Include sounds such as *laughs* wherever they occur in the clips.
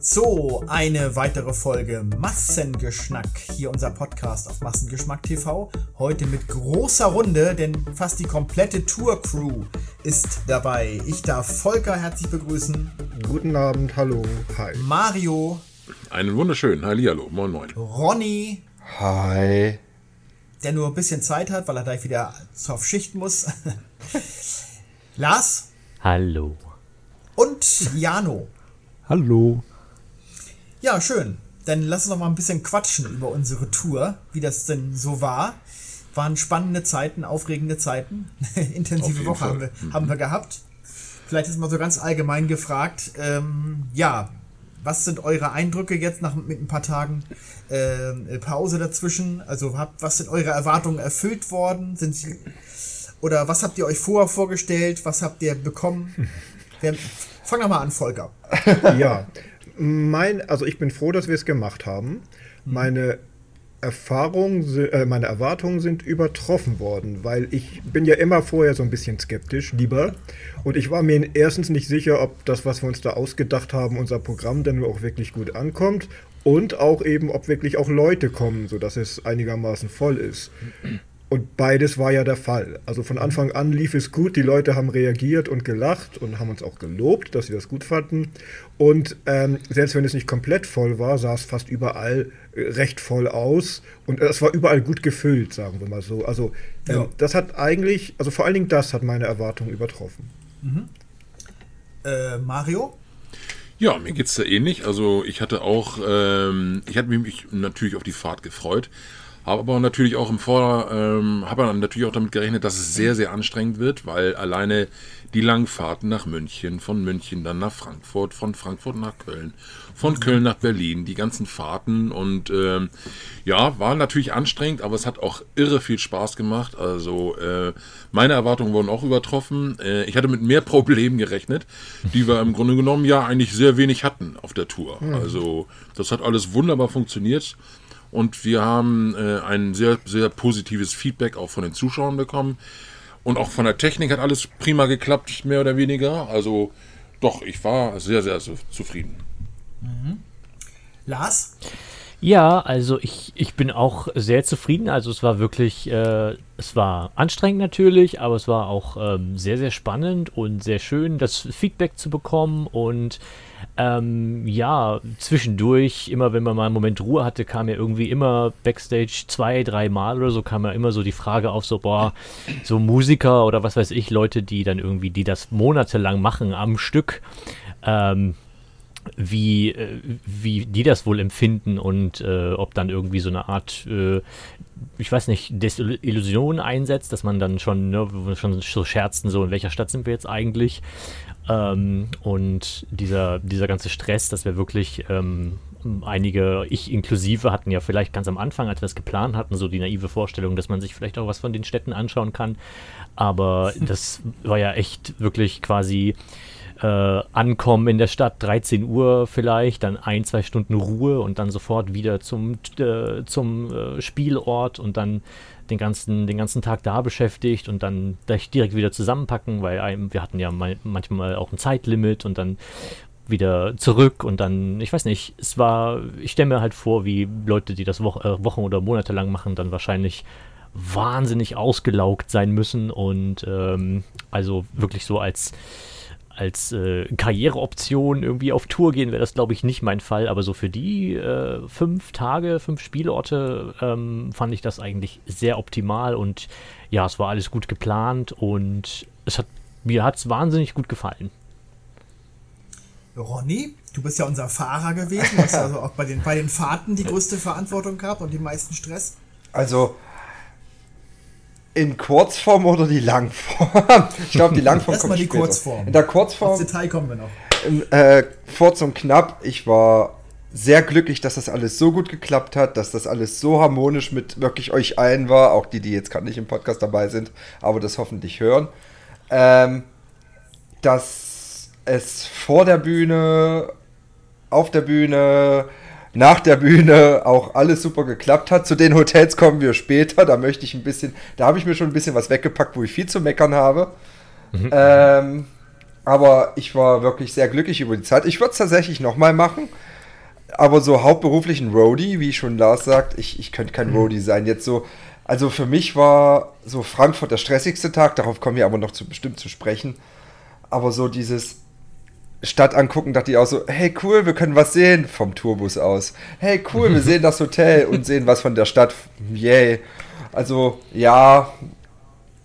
So, eine weitere Folge Massengeschnack. Hier unser Podcast auf Massengeschmack TV. Heute mit großer Runde, denn fast die komplette Tour-Crew ist dabei. Ich darf Volker herzlich begrüßen. Guten Abend, hallo, hi. Mario. Einen wunderschönen Hallihallo, moin moin. Ronny. Hi. Der nur ein bisschen Zeit hat, weil er gleich wieder auf Schicht muss. *laughs* Lars. Hallo. Und Jano. Hallo. Ja, schön. Dann lass uns noch mal ein bisschen quatschen über unsere Tour, wie das denn so war. Waren spannende Zeiten, aufregende Zeiten. *laughs* Intensive Woche haben wir, mhm. haben wir gehabt. Vielleicht ist mal so ganz allgemein gefragt, ähm, ja, was sind eure Eindrücke jetzt nach mit ein paar Tagen äh, Pause dazwischen? Also habt, was sind eure Erwartungen erfüllt worden? Sind sie, oder was habt ihr euch vorher vorgestellt? Was habt ihr bekommen? *laughs* Wer, fang doch mal an, Volker. *laughs* ja, mein, also ich bin froh, dass wir es gemacht haben. Meine Erfahrungen, äh, meine Erwartungen sind übertroffen worden, weil ich bin ja immer vorher so ein bisschen skeptisch, lieber. Und ich war mir erstens nicht sicher, ob das, was wir uns da ausgedacht haben, unser Programm dann auch wirklich gut ankommt und auch eben, ob wirklich auch Leute kommen, sodass es einigermaßen voll ist. *clears throat* Und beides war ja der Fall. Also von Anfang an lief es gut, die Leute haben reagiert und gelacht und haben uns auch gelobt, dass sie das gut fanden. Und ähm, selbst wenn es nicht komplett voll war, sah es fast überall äh, recht voll aus. Und es war überall gut gefüllt, sagen wir mal so. Also ähm, ja. das hat eigentlich, also vor allen Dingen das hat meine Erwartungen übertroffen. Mhm. Äh, Mario? Ja, mir geht es da ähnlich. Also ich hatte auch, ähm, ich hatte mich natürlich auf die Fahrt gefreut. Aber natürlich auch im Vor, ähm, habe dann natürlich auch damit gerechnet, dass es sehr, sehr anstrengend wird, weil alleine die Langfahrten nach München, von München dann nach Frankfurt, von Frankfurt nach Köln, von. Köln nach Berlin, die ganzen Fahrten und ähm, ja, war natürlich anstrengend, aber es hat auch irre viel Spaß gemacht. Also äh, meine Erwartungen wurden auch übertroffen. Äh, ich hatte mit mehr Problemen gerechnet, die wir im Grunde genommen ja eigentlich sehr wenig hatten auf der Tour. Also das hat alles wunderbar funktioniert. Und wir haben äh, ein sehr, sehr positives Feedback auch von den Zuschauern bekommen. Und auch von der Technik hat alles prima geklappt, mehr oder weniger. Also doch, ich war sehr, sehr zufrieden. Mhm. Lars? Ja, also ich, ich bin auch sehr zufrieden. Also es war wirklich, äh, es war anstrengend natürlich, aber es war auch ähm, sehr, sehr spannend und sehr schön, das Feedback zu bekommen. Und ähm, ja, zwischendurch, immer wenn man mal einen Moment Ruhe hatte, kam ja irgendwie immer Backstage zwei, drei Mal oder so, kam ja immer so die Frage auf, so, boah, so Musiker oder was weiß ich, Leute, die dann irgendwie, die das monatelang machen am Stück. Ähm, wie, äh, wie die das wohl empfinden und äh, ob dann irgendwie so eine Art, äh, ich weiß nicht, Desillusion einsetzt, dass man dann schon, ne, schon so scherzten, so in welcher Stadt sind wir jetzt eigentlich? Ähm, und dieser, dieser ganze Stress, dass wir wirklich ähm, einige, ich inklusive, hatten ja vielleicht ganz am Anfang, als wir es geplant hatten, so die naive Vorstellung, dass man sich vielleicht auch was von den Städten anschauen kann. Aber *laughs* das war ja echt wirklich quasi äh, ankommen in der Stadt, 13 Uhr vielleicht, dann ein, zwei Stunden Ruhe und dann sofort wieder zum, äh, zum äh, Spielort und dann den ganzen, den ganzen Tag da beschäftigt und dann direkt wieder zusammenpacken, weil einem, wir hatten ja mal, manchmal auch ein Zeitlimit und dann wieder zurück und dann, ich weiß nicht, es war, ich stelle mir halt vor, wie Leute, die das Wo äh, Wochen oder Monate lang machen, dann wahrscheinlich wahnsinnig ausgelaugt sein müssen und ähm, also wirklich so als als äh, Karriereoption irgendwie auf Tour gehen, wäre das, glaube ich, nicht mein Fall. Aber so für die äh, fünf Tage, fünf Spielorte ähm, fand ich das eigentlich sehr optimal. Und ja, es war alles gut geplant und es hat, mir hat es wahnsinnig gut gefallen. Ronny, du bist ja unser Fahrer gewesen, hast *laughs* also auch bei den, bei den Fahrten die größte Verantwortung gehabt und die meisten Stress. Also, in Kurzform oder die Langform? *laughs* Ich glaube, die Langform Erstmal kommt die später. Kurzform. In der Kurzform. Aufs Detail kommen wir noch. Äh, kurz und knapp, ich war sehr glücklich, dass das alles so gut geklappt hat, dass das alles so harmonisch mit wirklich euch allen war, auch die, die jetzt gerade nicht im Podcast dabei sind, aber das hoffentlich hören. Ähm, dass es vor der Bühne, auf der Bühne, nach der Bühne auch alles super geklappt hat. Zu den Hotels kommen wir später. Da möchte ich ein bisschen, da habe ich mir schon ein bisschen was weggepackt, wo ich viel zu meckern habe. Mhm. Ähm, Aber ich war wirklich sehr glücklich über die Zeit. Ich würde es tatsächlich nochmal machen. Aber so hauptberuflichen Roadie, wie schon Lars sagt, ich, ich könnte kein Roadie sein. Jetzt so, also für mich war so Frankfurt der stressigste Tag, darauf kommen wir aber noch zu, bestimmt zu sprechen. Aber so dieses Stadt angucken, dachte ich auch so, hey cool, wir können was sehen vom Tourbus aus. Hey cool, wir *laughs* sehen das Hotel und sehen was von der Stadt. Yay. Also ja,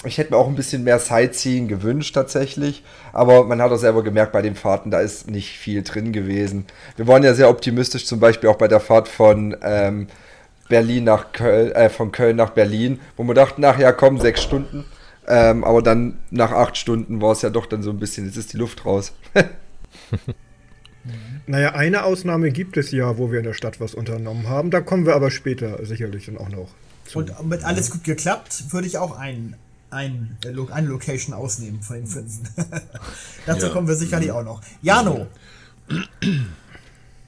ich hätte mir auch ein bisschen mehr Sightseeing gewünscht tatsächlich, aber man hat auch selber gemerkt bei den Fahrten, da ist nicht viel drin gewesen. Wir waren ja sehr optimistisch, zum Beispiel auch bei der Fahrt von ähm, Berlin nach Köln, äh, von Köln nach Berlin, wo wir dachten, ach ja, komm, sechs Stunden. Ähm, aber dann nach acht Stunden war es ja doch dann so ein bisschen, jetzt ist die Luft raus. *laughs* *laughs* naja, eine Ausnahme gibt es ja, wo wir in der Stadt was unternommen haben. Da kommen wir aber später sicherlich dann auch noch. Zu. Und mit alles gut geklappt, würde ich auch ein, ein, eine Location ausnehmen von den Fünfen. *laughs* Dazu ja. kommen wir sicherlich auch noch. Jano.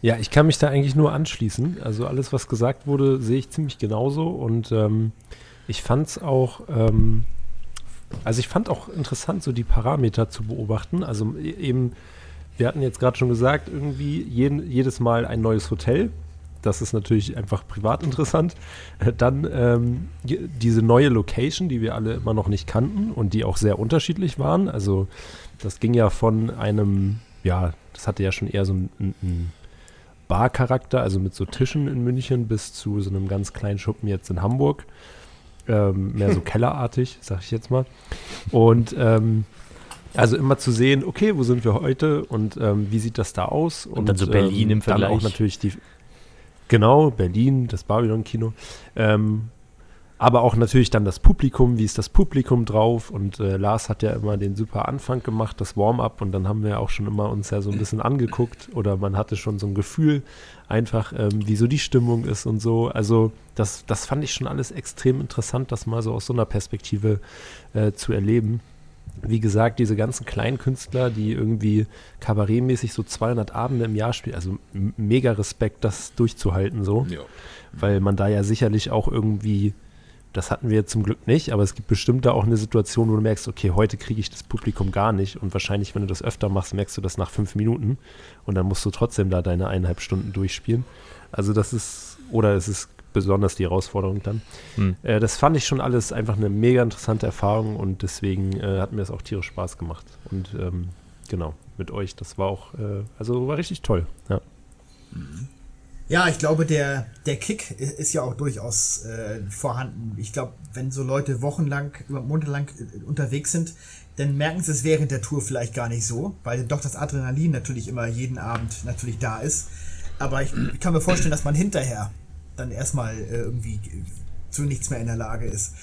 Ja, ich kann mich da eigentlich nur anschließen. Also alles, was gesagt wurde, sehe ich ziemlich genauso. Und ähm, ich fand es auch, ähm, also ich fand auch interessant, so die Parameter zu beobachten. Also e-, eben, wir hatten jetzt gerade schon gesagt, irgendwie jeden, jedes Mal ein neues Hotel. Das ist natürlich einfach privat interessant. Dann ähm, diese neue Location, die wir alle immer noch nicht kannten und die auch sehr unterschiedlich waren. Also das ging ja von einem, ja, das hatte ja schon eher so ein, ein Barcharakter, also mit so Tischen in München bis zu so einem ganz kleinen Schuppen jetzt in Hamburg. Ähm, mehr so *laughs* kellerartig, sag ich jetzt mal. Und ähm, also immer zu sehen, okay, wo sind wir heute und ähm, wie sieht das da aus? Und, und dann so Berlin ähm, im Vergleich. Dann auch natürlich die, genau, Berlin, das Babylon-Kino. Ähm, aber auch natürlich dann das Publikum, wie ist das Publikum drauf? Und äh, Lars hat ja immer den super Anfang gemacht, das Warm-up, und dann haben wir auch schon immer uns ja so ein bisschen angeguckt oder man hatte schon so ein Gefühl, einfach, ähm, wie so die Stimmung ist und so. Also das, das fand ich schon alles extrem interessant, das mal so aus so einer Perspektive äh, zu erleben. Wie gesagt, diese ganzen kleinen Künstler, die irgendwie kabarettmäßig so 200 Abende im Jahr spielen, also mega Respekt, das durchzuhalten so. Ja. Weil man da ja sicherlich auch irgendwie das hatten wir zum Glück nicht, aber es gibt bestimmt da auch eine Situation, wo du merkst, okay, heute kriege ich das Publikum gar nicht. Und wahrscheinlich, wenn du das öfter machst, merkst du das nach fünf Minuten und dann musst du trotzdem da deine eineinhalb Stunden durchspielen. Also das ist, oder es ist besonders die Herausforderung dann. Hm. Äh, das fand ich schon alles einfach eine mega interessante Erfahrung und deswegen äh, hat mir das auch tierisch Spaß gemacht. Und ähm, genau, mit euch, das war auch, äh, also war richtig toll. Ja. Mhm. Ja, ich glaube, der, der Kick ist ja auch durchaus äh, vorhanden. Ich glaube, wenn so Leute wochenlang, monatelang äh, unterwegs sind, dann merken sie es während der Tour vielleicht gar nicht so, weil doch das Adrenalin natürlich immer jeden Abend natürlich da ist. Aber ich, ich kann mir vorstellen, dass man hinterher dann erstmal äh, irgendwie zu nichts mehr in der Lage ist.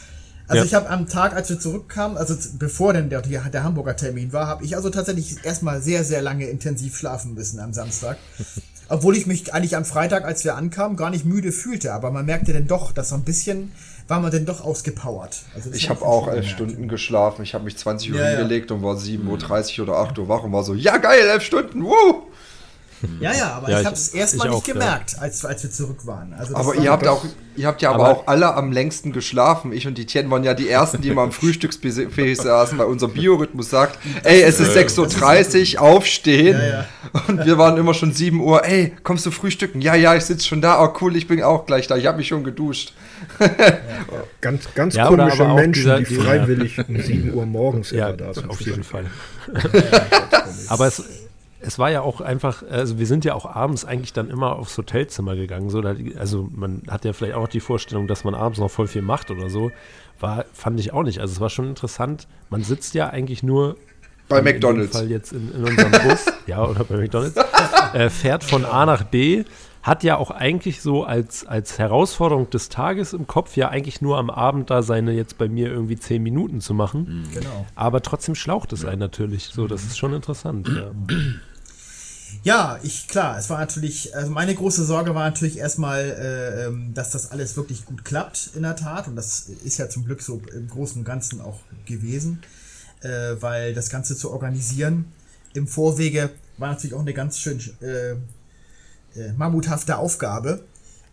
Also ja. ich habe am Tag, als wir zurückkamen, also bevor denn der, der Hamburger Termin war, habe ich also tatsächlich erstmal sehr, sehr lange intensiv schlafen müssen am Samstag. *laughs* Obwohl ich mich eigentlich am Freitag, als wir ankamen, gar nicht müde fühlte. Aber man merkte dann doch, dass so ein bisschen war man denn doch ausgepowert. Also ich habe auch elf Stunden geschlafen. Ich habe mich 20 Uhr ja, hingelegt ja. und war 7.30 Uhr oder 8 Uhr wach und war so, ja geil, elf Stunden, woo! Ja, ja, aber ja, ich habe es erstmal nicht auch, gemerkt, ja. als, als wir zurück waren. Also aber ihr habt, auch, ihr habt ja aber, aber, auch alle am längsten geschlafen. Ich und die Tien waren ja die Ersten, die immer am Frühstücksbuffet *laughs* saßen, weil unser Biorhythmus sagt, ey, es ist 6.30 Uhr, aufstehen. Ja, und wir waren immer schon 7 Uhr, ey, kommst du frühstücken? Ja, ja, ich sitze schon da. Oh, cool, ich bin auch gleich da. Ich habe mich schon geduscht. ganz ganz komische Menschen, dieser, die freiwillig um 7 Uhr morgens ja, da sind. Auf jeden Fall. aber es es war ja auch einfach, also wir sind ja auch abends eigentlich dann immer aufs Hotelzimmer gegangen. So, also man hat ja vielleicht auch die Vorstellung, dass man abends noch voll viel macht oder so. War, fand ich auch nicht. Also es war schon interessant. Man sitzt ja eigentlich nur bei McDonalds. Fall jetzt in, in unserem Bus, *laughs* ja, oder bei McDonalds, äh, fährt von A nach B, hat ja auch eigentlich so als, als Herausforderung des Tages im Kopf ja eigentlich nur am Abend da seine jetzt bei mir irgendwie zehn Minuten zu machen. Genau. Aber trotzdem schlaucht es einen natürlich. So, das ist schon interessant. Ja. *clears throat* Ja, ich, klar, es war natürlich, also meine große Sorge war natürlich erstmal, äh, ähm, dass das alles wirklich gut klappt, in der Tat. Und das ist ja zum Glück so im Großen und Ganzen auch gewesen, äh, weil das Ganze zu organisieren im Vorwege war natürlich auch eine ganz schön äh, äh, mammuthafte Aufgabe.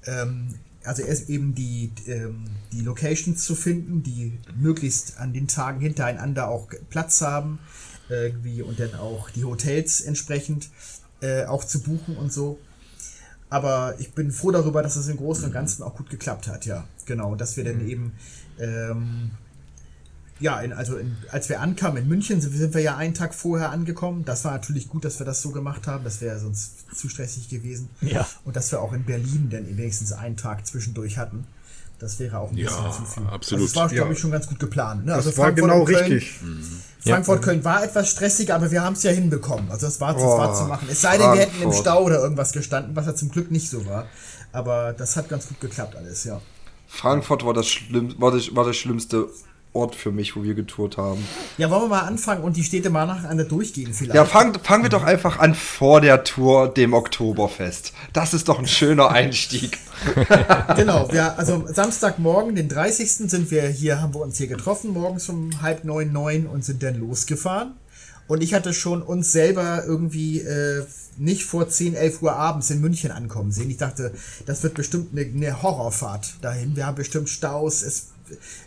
Ähm, also erst eben die, ähm, die Locations zu finden, die möglichst an den Tagen hintereinander auch Platz haben irgendwie und dann auch die Hotels entsprechend äh, auch zu buchen und so. Aber ich bin froh darüber, dass es im Großen und Ganzen auch gut geklappt hat, ja. Genau, dass wir dann eben, ähm, ja, in, also in, als wir ankamen in München, sind, wir ja einen Tag vorher angekommen. Das war natürlich gut, dass wir das so gemacht haben. Das wäre sonst zu stressig gewesen. Ja. Und dass wir auch in Berlin dann wenigstens einen Tag zwischendurch hatten. Das wäre auch ein Ja, bisschen zu viel. absolut. Also das war, glaube Ja. ich, schon ganz gut geplant. Ne? Das Also war Frankfurt genau richtig. Frankfurt, Köln war etwas stressiger, aber wir haben es ja hinbekommen. Also das war, das war Oh, zu machen. Es sei denn, wir hätten im Frankfurt. Stau oder irgendwas gestanden, was ja zum Glück nicht so war. Aber das hat ganz gut geklappt alles, ja. Frankfurt war das, schlimm, war, das, war der schlimmste Ort für mich, wo wir getourt haben. Ja, wollen wir mal anfangen und die Städte mal nacheinander durchgehen vielleicht? Ja, fangen fangen wir doch einfach an vor der Tour, dem Oktoberfest. Das ist doch ein schöner *laughs* Einstieg. Genau, wir, also Samstagmorgen, den 30. sind wir hier, haben wir uns hier getroffen, morgens um halb neun, neun und sind dann losgefahren. Und ich hatte schon uns selber irgendwie äh, nicht vor 10, 11 Uhr abends in München ankommen sehen. Ich dachte, das wird bestimmt eine, eine Horrorfahrt dahin. Wir haben bestimmt Staus, es,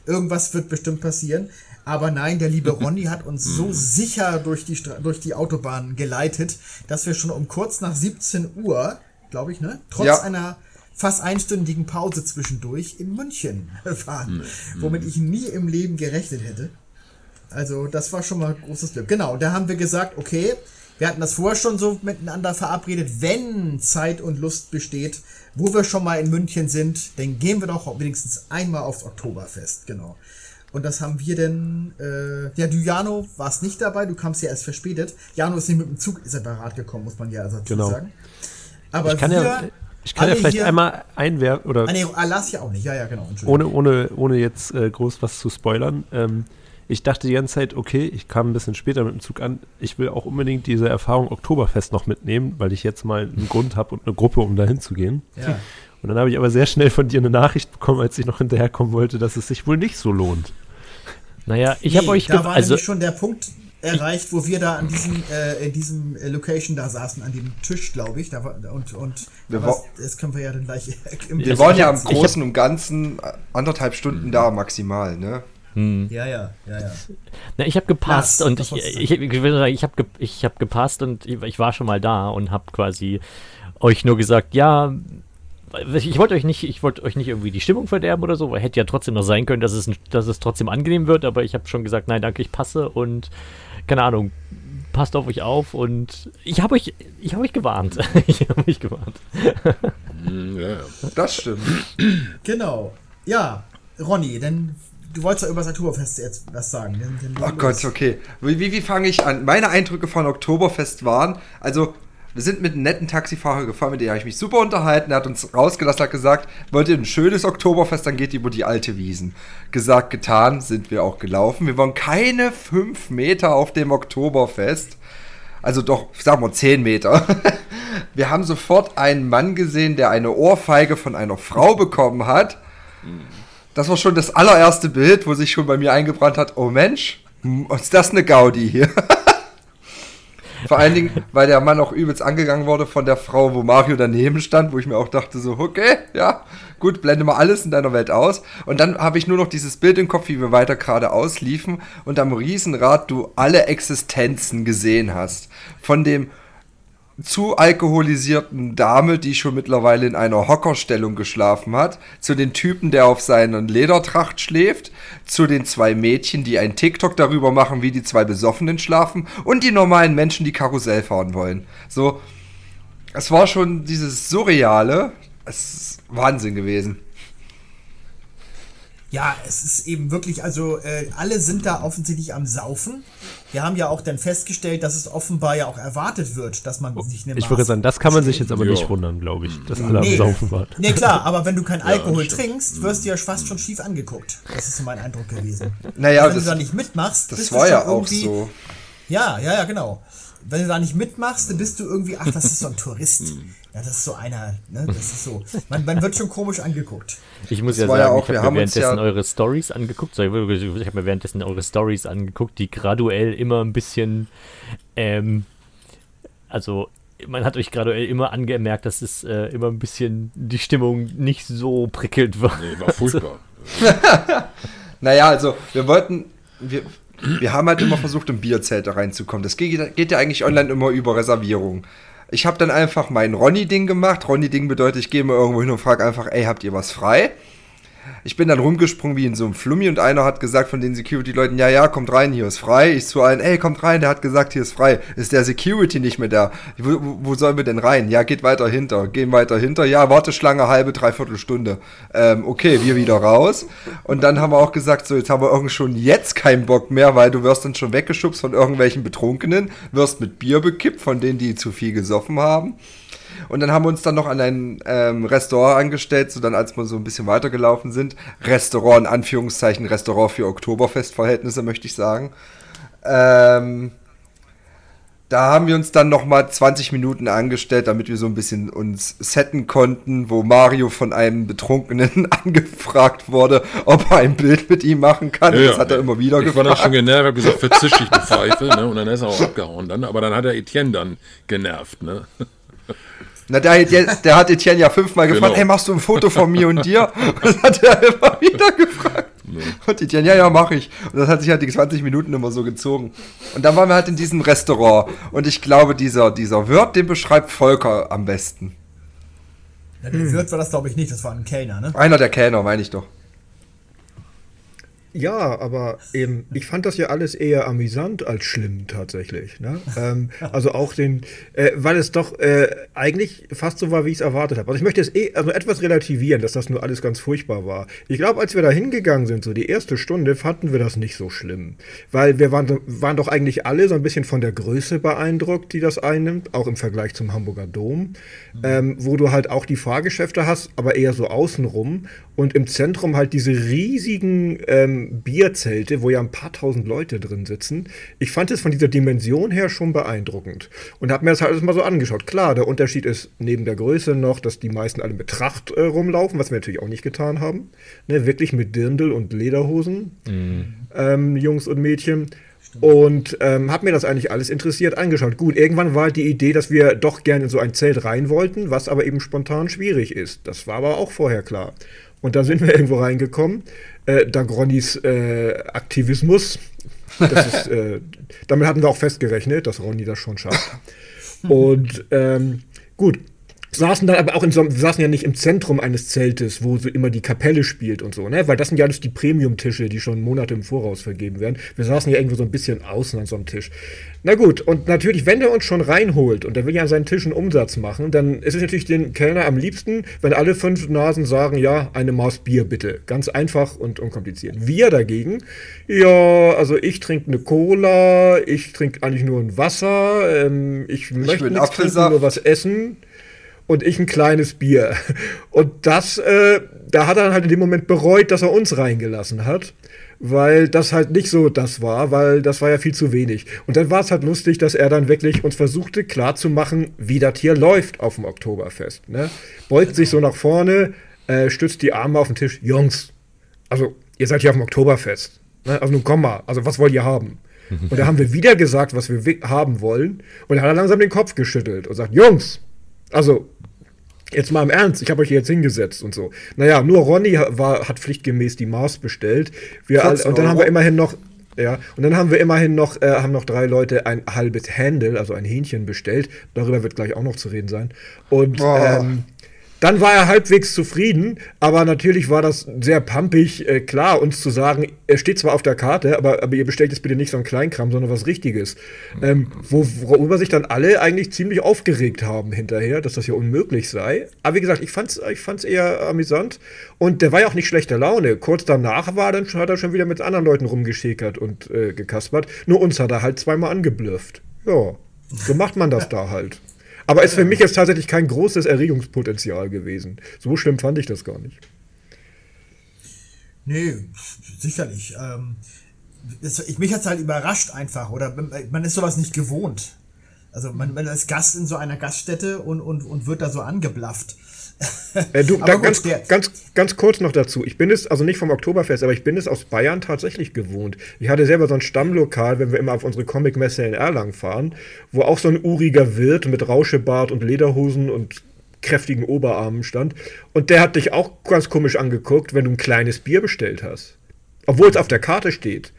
irgendwas wird bestimmt passieren. Aber nein, der liebe *laughs* Ronny hat uns so sicher durch die, Stra durch die Autobahn geleitet, dass wir schon um kurz nach 17 Uhr, glaube ich, ne, trotz Ja. einer fast einstündigen Pause zwischendurch in München *laughs* waren, womit ich nie im Leben gerechnet hätte. Also das war schon mal großes Glück. Genau, da haben wir gesagt, okay, wir hatten das vorher schon so miteinander verabredet, wenn Zeit und Lust besteht, wo wir schon mal in München sind, dann gehen wir doch wenigstens einmal aufs Oktoberfest, genau. Und das haben wir denn, äh, ja, du Jano warst nicht dabei, du kamst ja erst verspätet. Jano ist nicht mit dem Zug separat gekommen, muss man ja dazu Genau. sagen. Aber Ich kann wir, ja, ich kann ja vielleicht hier- einmal einwerfen, oder Ah, nee, Alas ja auch nicht, ja, ja, genau. Ohne, ohne, ohne jetzt äh, groß was zu spoilern. Ähm, ich dachte die ganze Zeit, okay, ich kam ein bisschen später mit dem Zug an. Ich will auch unbedingt diese Erfahrung Oktoberfest noch mitnehmen, weil ich jetzt mal einen Grund habe und eine Gruppe, um da hinzugehen. Ja. Und dann habe ich aber sehr schnell von dir eine Nachricht bekommen, als ich noch hinterherkommen wollte, dass es sich wohl nicht so lohnt. Naja, ich Nee, habe euch da war also nämlich schon der Punkt erreicht, wo wir da an diesem, äh, in diesem äh, Location da saßen, an dem Tisch, glaube ich. Da war, und und das, das können wir ja dann gleich *laughs* im Wir im- waren ja hab- Großen und Ganzen anderthalb Stunden Mhm. da maximal, ne? Ja, ja, ja, ja. Na, ich habe gepasst Lars, und ich, ich, ich, will sagen, ich habe ge, ich hab gepasst und ich, ich war schon mal da und habe quasi euch nur gesagt, ja, ich wollte euch nicht, ich wollte euch nicht irgendwie die Stimmung verderben oder so, weil hätte ja trotzdem noch sein können, dass es, dass es trotzdem angenehm wird, aber ich habe schon gesagt, nein, danke, ich passe und keine Ahnung, passt auf euch auf und ich habe euch, ich habe euch gewarnt, *laughs* ich habe euch gewarnt. Hm, ja, ja. Das stimmt. Genau. Ja, Ronny, denn du wolltest ja über das Oktoberfest jetzt was sagen. Dann Oh Gott, okay. Wie, wie, wie fange ich an? Meine Eindrücke von Oktoberfest waren, also wir sind mit einem netten Taxifahrer gefahren, mit dem habe ich mich super unterhalten. Er hat uns rausgelassen, hat gesagt, wollt ihr ein schönes Oktoberfest, dann geht ihr über die alte Wiesen. Gesagt, getan, sind wir auch gelaufen. Wir waren keine fünf Meter auf dem Oktoberfest. Also doch, sagen wir zehn Meter. *laughs* Wir haben sofort einen Mann gesehen, der eine Ohrfeige von einer Frau bekommen hat. Das war schon das allererste Bild, wo sich schon bei mir eingebrannt hat, oh Mensch, ist das eine Gaudi hier? *laughs* Vor allen Dingen, weil der Mann auch übelst angegangen wurde von der Frau, wo Mario daneben stand, wo ich mir auch dachte, so, okay, ja, gut, blende mal alles in deiner Welt aus. Und dann habe ich nur noch dieses Bild im Kopf, wie wir weiter geradeaus liefen und am Riesenrad du alle Existenzen gesehen hast. Von dem zu alkoholisierten Dame, die schon mittlerweile in einer Hockerstellung geschlafen hat, zu den Typen, der auf seiner Ledertracht schläft, zu den zwei Mädchen, die ein TikTok darüber machen, wie die zwei Besoffenen schlafen und die normalen Menschen, die Karussell fahren wollen. So, es war schon dieses Surreale, es ist Wahnsinn gewesen. Ja, es ist eben wirklich, also äh, alle sind da offensichtlich am Saufen. Wir haben ja auch dann festgestellt, dass es offenbar ja auch erwartet wird, dass man sich eine Ich würde sagen, das kann man sich jetzt aber Ja. nicht wundern, glaube ich, dass alle Nee. am Saufen waren. Nee, klar, aber wenn du kein *laughs* Alkohol stimmt. trinkst, wirst du ja fast schon schief angeguckt. Das ist so mein Eindruck gewesen. Naja, Und wenn das, du da nicht mitmachst, das bist war du ja auch irgendwie- so. Ja, ja, ja, genau. Wenn du da nicht mitmachst, dann bist du irgendwie, ach, das ist so ein Tourist. Ja, das ist so einer, ne? Das ist so. Man, man wird schon komisch angeguckt. Ich muss Das ja war ja sagen, auch- ich wir habe haben mir währenddessen ja- eure Stories angeguckt. So, Ich ich habe mir währenddessen eure Stories angeguckt, die graduell immer ein bisschen, ähm, also man hat euch graduell immer angemerkt, dass es äh, immer ein bisschen die Stimmung nicht so prickelnd war. Nee, war furchtbar. *laughs* *laughs* Naja, also wir wollten, wir, wir haben halt immer versucht, im Bierzelt da reinzukommen. Das geht, geht ja eigentlich online immer über Reservierung. Ich habe dann einfach mein Ronny-Ding gemacht. Ronny-Ding bedeutet, ich gehe mal irgendwo hin und frage einfach, ey, habt ihr was frei? Ich bin dann rumgesprungen wie in so einem Flummi und einer hat gesagt von den Security-Leuten, ja, ja, kommt rein, hier ist frei. Ich zu allen, ey, kommt rein, der hat gesagt, hier ist frei. Ist der Security nicht mehr da? Wo, wo sollen wir denn rein? Ja, geht weiter hinter, gehen weiter hinter. Ja, Warteschlange, halbe, dreiviertel Stunde. Ähm, okay, wir wieder raus. Und dann haben wir auch gesagt, so, jetzt haben wir schon jetzt keinen Bock mehr, weil du wirst dann schon weggeschubst von irgendwelchen Betrunkenen, wirst mit Bier bekippt von denen, die zu viel gesoffen haben. Und dann haben wir uns dann noch an ein ähm, Restaurant angestellt, so dann als wir so ein bisschen weitergelaufen sind. Restaurant, in Anführungszeichen, Restaurant für Oktoberfestverhältnisse, möchte ich sagen. Ähm, da haben wir uns dann noch mal 20 Minuten angestellt, damit wir so ein bisschen uns setten konnten, wo Mario von einem Betrunkenen *laughs* angefragt wurde, ob er ein Bild mit ihm machen kann. Ja, das hat er immer wieder ich gefragt. war dann schon genervt, hab gesagt, *laughs* verzisch dich, du Pfeife, ne? Und dann ist er auch abgehauen dann. Aber dann hat er Etienne dann genervt, ne? Na, der, der, der hat Etienne ja fünfmal gefragt, Genau. hey, machst du ein Foto von mir und dir? Und das hat er immer wieder gefragt. Und Etienne, ja, ja, mach ich. Und das hat sich halt die 20 Minuten immer so gezogen. Und dann waren wir halt in diesem Restaurant. Und ich glaube, dieser, dieser Wirt, den beschreibt Volker am besten. Ja, der Wirt war das, glaube ich, nicht. Das war ein Kellner, ne? Einer der Kellner, meine ich doch. Ja, aber eben, ich fand das ja alles eher amüsant als schlimm tatsächlich. Ne? ähm, *laughs* also auch den, äh, weil es doch äh, eigentlich fast so war, wie ich es erwartet habe. Also ich möchte es eh, also etwas relativieren, dass das nur alles ganz furchtbar war. Ich glaube, als wir da hingegangen sind, so die erste Stunde, fanden wir das nicht so schlimm. Weil wir waren, waren doch eigentlich alle so ein bisschen von der Größe beeindruckt, die das einnimmt, auch im Vergleich zum Hamburger Dom, ähm, wo du halt auch die Fahrgeschäfte hast, aber eher so außenrum und im Zentrum halt diese riesigen ähm, Bierzelte, wo ja ein paar tausend Leute drin sitzen. Ich fand es von dieser Dimension her schon beeindruckend und habe mir das halt alles mal so angeschaut. Klar, der Unterschied ist neben der Größe noch, dass die meisten alle mit Tracht äh, rumlaufen, was wir natürlich auch nicht getan haben. Ne, wirklich mit Dirndl und Lederhosen, ähm, Jungs und Mädchen. Und ähm, habe mir das eigentlich alles interessiert angeschaut. Gut, irgendwann war die Idee, dass wir doch gerne in so ein Zelt rein wollten, was aber eben spontan schwierig ist. Das war aber auch vorher klar. Und dann sind wir *laughs* irgendwo reingekommen, äh, dank Ronnys äh, Aktivismus. Das ist, äh, damit hatten wir auch festgerechnet, dass Ronny das schon schafft. *laughs* Und ähm, gut, saßen dann aber auch in so wir saßen ja nicht im Zentrum eines Zeltes, wo so immer die Kapelle spielt und so, ne? Weil das sind ja alles die Premium-Tische, die schon Monate im Voraus vergeben werden. Wir saßen ja irgendwo so ein bisschen außen an so einem Tisch. Na gut, und natürlich, wenn der uns schon reinholt und der will ja an seinen Tischen Umsatz machen, dann ist es natürlich den Kellner am liebsten, wenn alle fünf Nasen sagen, ja, eine Maß Bier bitte. Ganz einfach und unkompliziert. Wir dagegen, ja, also ich trinke eine Cola, ich trinke eigentlich nur ein Wasser, ähm, ich, möchte will nichts trinken, nur was essen und ich ein kleines Bier. Und das, äh, da hat er dann halt in dem Moment bereut, dass er uns reingelassen hat, weil das halt nicht so das war, weil das war ja viel zu wenig. Und dann war es halt lustig, dass er dann wirklich uns versuchte klarzumachen, wie das hier läuft auf dem Oktoberfest. Ne? Beugt sich so nach vorne, äh, stützt die Arme auf den Tisch. Jungs, also ihr seid hier auf dem Oktoberfest. Ne? Also nun komm mal, also was wollt ihr haben? *laughs* Und da haben wir wieder gesagt, was wir wi- haben wollen. Und dann hat er langsam den Kopf geschüttelt und sagt, Jungs, also Jetzt mal im Ernst, ich habe euch hier jetzt hingesetzt und so. Naja, nur Ronny war, hat pflichtgemäß die Maß bestellt. Wir alle, 14 und dann haben wir immerhin noch, ja, und dann haben wir immerhin noch, äh, haben noch drei Leute ein halbes Händel, also ein Hähnchen bestellt. Darüber wird gleich auch noch zu reden sein. Und Oh. ähm, dann war er halbwegs zufrieden, aber natürlich war das sehr pampig, äh, klar, uns zu sagen, er steht zwar auf der Karte, aber, aber ihr bestellt jetzt bitte nicht so ein Kleinkram, sondern was Richtiges. Ähm, wo, worüber sich dann alle eigentlich ziemlich aufgeregt haben hinterher, dass das ja unmöglich sei. Aber wie gesagt, ich fand's, ich fand's eher amüsant. Und der war ja auch nicht schlechter Laune. Kurz danach war dann schon, hat er schon wieder mit anderen Leuten rumgeschäkert und äh, gekaspert. Nur uns hat er halt zweimal angeblüfft. Ja, so macht man das da halt. Aber ist für mich jetzt tatsächlich kein großes Erregungspotenzial gewesen. So schlimm fand ich das gar nicht. Nee, sicherlich. Ähm, es, ich, mich hat's halt überrascht einfach, oder man ist sowas nicht gewohnt. Also man, man ist Gast in so einer Gaststätte und, und, und wird da so angeblafft. Äh, du, da, gut, ganz, der- ganz, ganz kurz noch dazu. Ich bin es, also nicht vom Oktoberfest, aber ich bin es aus Bayern tatsächlich gewohnt. Ich hatte selber so ein Stammlokal, wenn wir immer auf unsere Comicmesse in Erlangen fahren, wo auch so ein uriger Wirt mit Rauschebart und Lederhosen und kräftigen Oberarmen stand. Und der hat dich auch ganz komisch angeguckt, wenn du ein kleines Bier bestellt hast. Obwohl es auf der Karte steht.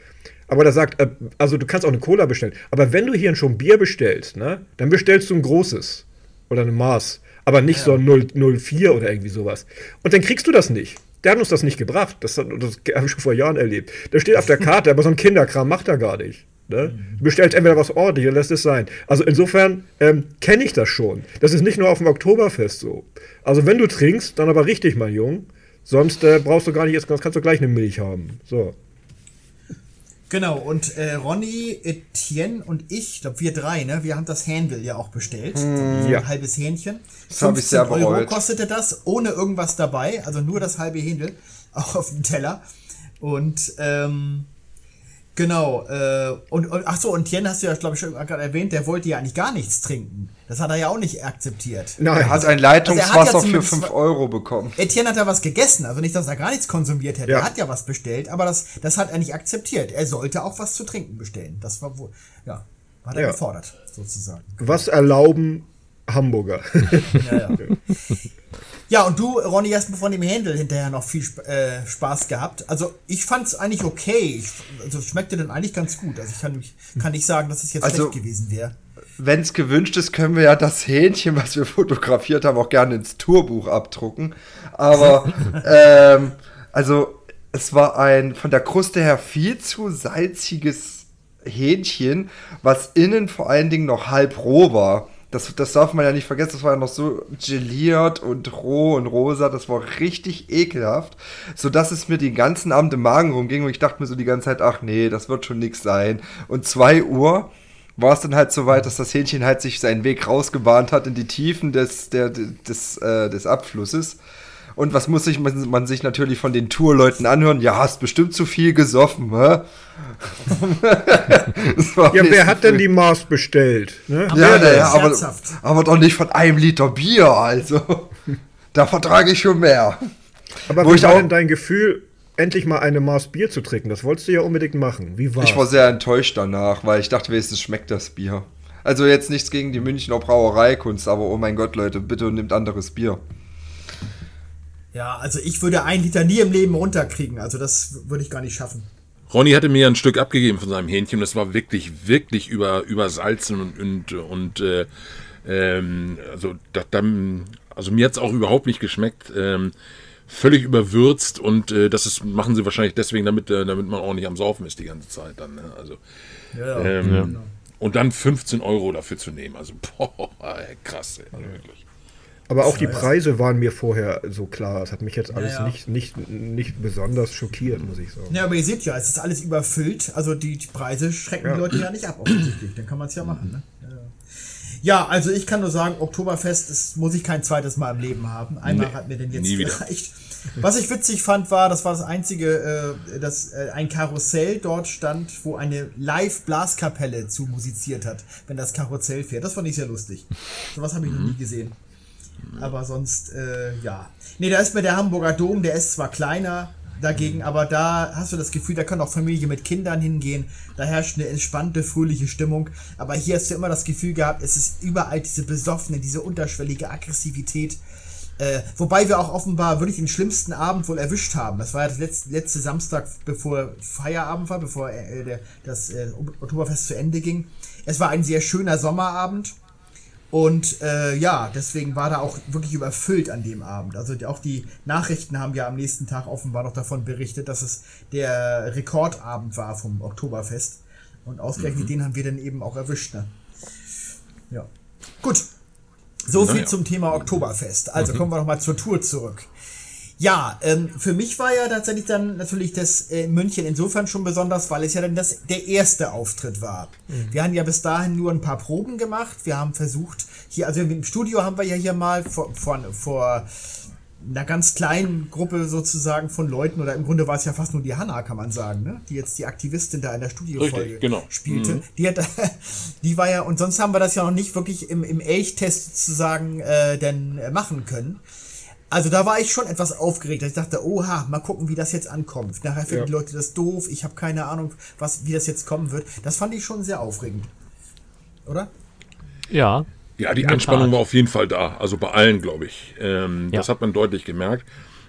Aber der sagt, äh, also du kannst auch eine Cola bestellen. Aber wenn du hier schon Bier bestellst, ne, dann bestellst du ein großes oder eine Maß. Aber nicht so ein 0, 04 oder irgendwie sowas. Und dann kriegst du das nicht. Der hat uns das nicht gebracht. Das, das habe ich schon vor Jahren erlebt. Der steht auf der *laughs* Karte, aber so ein Kinderkram macht er gar nicht. Ne? Du bestellst entweder was ordentlich oder lässt es sein. Also insofern ähm, kenne ich das schon. Das ist nicht nur auf dem Oktoberfest so. Also wenn du trinkst, dann aber richtig, mein Junge. Sonst äh, brauchst du gar nicht, sonst kannst du gleich eine Milch haben. So. Genau, und äh, Ronny, Etienne und ich, ich glaube wir drei, ne, wir haben das Händel ja auch bestellt. Ein Ja. halbes Hähnchen. Das hab ich sehr 15 Euro bereut. kostete das, ohne irgendwas dabei, also nur das halbe Händel, auch *laughs* auf dem Teller. Und ähm, genau, äh, und, und ach so, und Tien hast du ja, glaube ich, schon gerade erwähnt, der wollte ja eigentlich gar nichts trinken. Das hat er ja auch nicht akzeptiert. Nein, Er hat ein Also er hat Leitungswasser ja für zumindest 5 zwei- Euro bekommen. Etienne hat ja was gegessen, also nicht, dass er gar nichts konsumiert hätte. Ja. Er hat ja was bestellt, aber das, das hat er nicht akzeptiert. Er sollte auch was zu trinken bestellen. Das war wohl, ja, hat er Ja. gefordert, sozusagen. was erlauben Hamburger? Ja, ja. *laughs* ja, und du, Ronny, hast von dem Händel hinterher noch viel äh, Spaß gehabt. Also, ich fand es eigentlich okay. Ich, also, es schmeckte dann eigentlich ganz gut. Also, ich kann, mich, kann nicht sagen, dass es jetzt Also- schlecht gewesen wäre. Wenn es gewünscht ist, können wir ja das Hähnchen, was wir *laughs* fotografiert haben, auch gerne ins Tourbuch abdrucken. Aber, *laughs* ähm, also, es war ein von der Kruste her viel zu salziges Hähnchen, was innen vor allen Dingen noch halb roh war. Das, das darf man ja nicht vergessen, das war ja noch so geliert und roh und rosa, das war richtig ekelhaft, sodass es mir den ganzen Abend im Magen rumging und ich dachte mir so die ganze Zeit, ach nee, das wird schon nix sein. Und 2 Uhr war es dann halt so weit, dass das Hähnchen halt sich seinen Weg rausgebahnt hat in die Tiefen des, der, des, äh, des Abflusses. Und was muss sich man, man sich natürlich von den Tourleuten anhören? Ja, hast bestimmt zu viel gesoffen, hä? *laughs* Ja, wer hat denn die Maß bestellt? Ne? Aber- Ja, Ja, naja, aber, aber doch nicht von einem Liter Bier, also. *laughs* Da vertrage ich schon mehr. Aber Wo wie ich war auch- denn dein Gefühl, endlich mal eine Maß Bier zu trinken? Das wolltest du ja unbedingt machen. Wie war's? Ich war sehr enttäuscht danach, weil ich dachte, wenigstens schmeckt das Bier. Also jetzt nichts gegen die Münchner Brauereikunst, aber oh mein Gott, Leute, bitte nehmt anderes Bier. Ja, also, ich würde ein Liter nie im Leben runterkriegen. Also, das würde ich gar nicht schaffen. Ronny hatte mir ein Stück abgegeben von seinem Hähnchen. Das war wirklich, wirklich über, übersalzen und, und, und äh, ähm, also, da, dann, also mir hat es auch überhaupt nicht geschmeckt. Ähm, völlig überwürzt und äh, das ist, machen sie wahrscheinlich deswegen, damit, äh, damit man auch nicht am Saufen ist die ganze Zeit dann. Ne? Also, Ja, ähm, Und dann 15 Euro dafür zu nehmen. Also, *laughs* boah, krass, ey, also wirklich. Aber auch die Preise waren mir vorher so klar. Es hat mich jetzt alles ja. Nicht, nicht, nicht besonders schockiert, muss ich sagen. Ja, aber ihr seht ja, es ist alles überfüllt. Also die, die Preise schrecken die Leute ja nicht ab, offensichtlich. Dann kann man es ja machen. Ne? Ja. ja, also ich kann nur sagen, Oktoberfest, das muss ich kein zweites Mal im Leben haben. Einmal hat mir denn jetzt gereicht. Was ich witzig fand, war, das war das einzige, äh, dass äh, ein Karussell dort stand, wo eine Live-Blaskapelle zu musiziert hat, wenn das Karussell fährt. Das fand ich sehr lustig. Sowas habe ich noch nie gesehen. Aber sonst, äh, ja. Nee, da ist mir der Hamburger Dom, der ist zwar kleiner dagegen, aber da hast du das Gefühl, da können auch Familie mit Kindern hingehen. Da herrscht eine entspannte, fröhliche Stimmung. Aber hier hast du immer das Gefühl gehabt, es ist überall diese besoffene, diese unterschwellige Aggressivität. Äh, wobei wir auch offenbar wirklich den schlimmsten Abend wohl erwischt haben. Das war ja das letzte, letzte Samstag, bevor Feierabend war, bevor äh, der, das äh, Oktoberfest zu Ende ging. Es war ein sehr schöner Sommerabend. Und äh, ja, deswegen war da auch wirklich überfüllt an dem Abend. Also auch die Nachrichten haben ja am nächsten Tag offenbar noch davon berichtet, dass es der Rekordabend war vom Oktoberfest. Und ausgerechnet den haben wir dann eben auch erwischt. Ne? Ja. Gut. So viel Naja. zum Thema Oktoberfest. Also kommen wir noch mal zur Tour zurück. Ja, ähm, für mich war ja tatsächlich dann natürlich das äh, München insofern schon besonders, weil es ja dann das, der erste Auftritt war. Wir haben ja bis dahin nur ein paar Proben gemacht. Wir haben versucht, hier, also im Studio haben wir ja hier mal vor, vor, vor einer ganz kleinen Gruppe sozusagen von Leuten, oder im Grunde war es ja fast nur die Hanna, kann man sagen, ne? die jetzt die Aktivistin da in der Studiofolge genau. spielte. Die, hat, *laughs* die war ja, und sonst haben wir das ja noch nicht wirklich im, im Elchtest sozusagen äh, denn äh, machen können. Also da war ich schon etwas aufgeregt. Ich dachte, oha, mal gucken, wie das jetzt ankommt. Nachher finden Ja. die Leute das doof. Ich habe keine Ahnung, was, wie das jetzt kommen wird. Das fand ich schon sehr aufregend. Oder? Ja, Ja, die Anspannung war auf jeden Fall da. Also bei allen, glaube ich. Ähm, Das Ja. hat man deutlich gemerkt.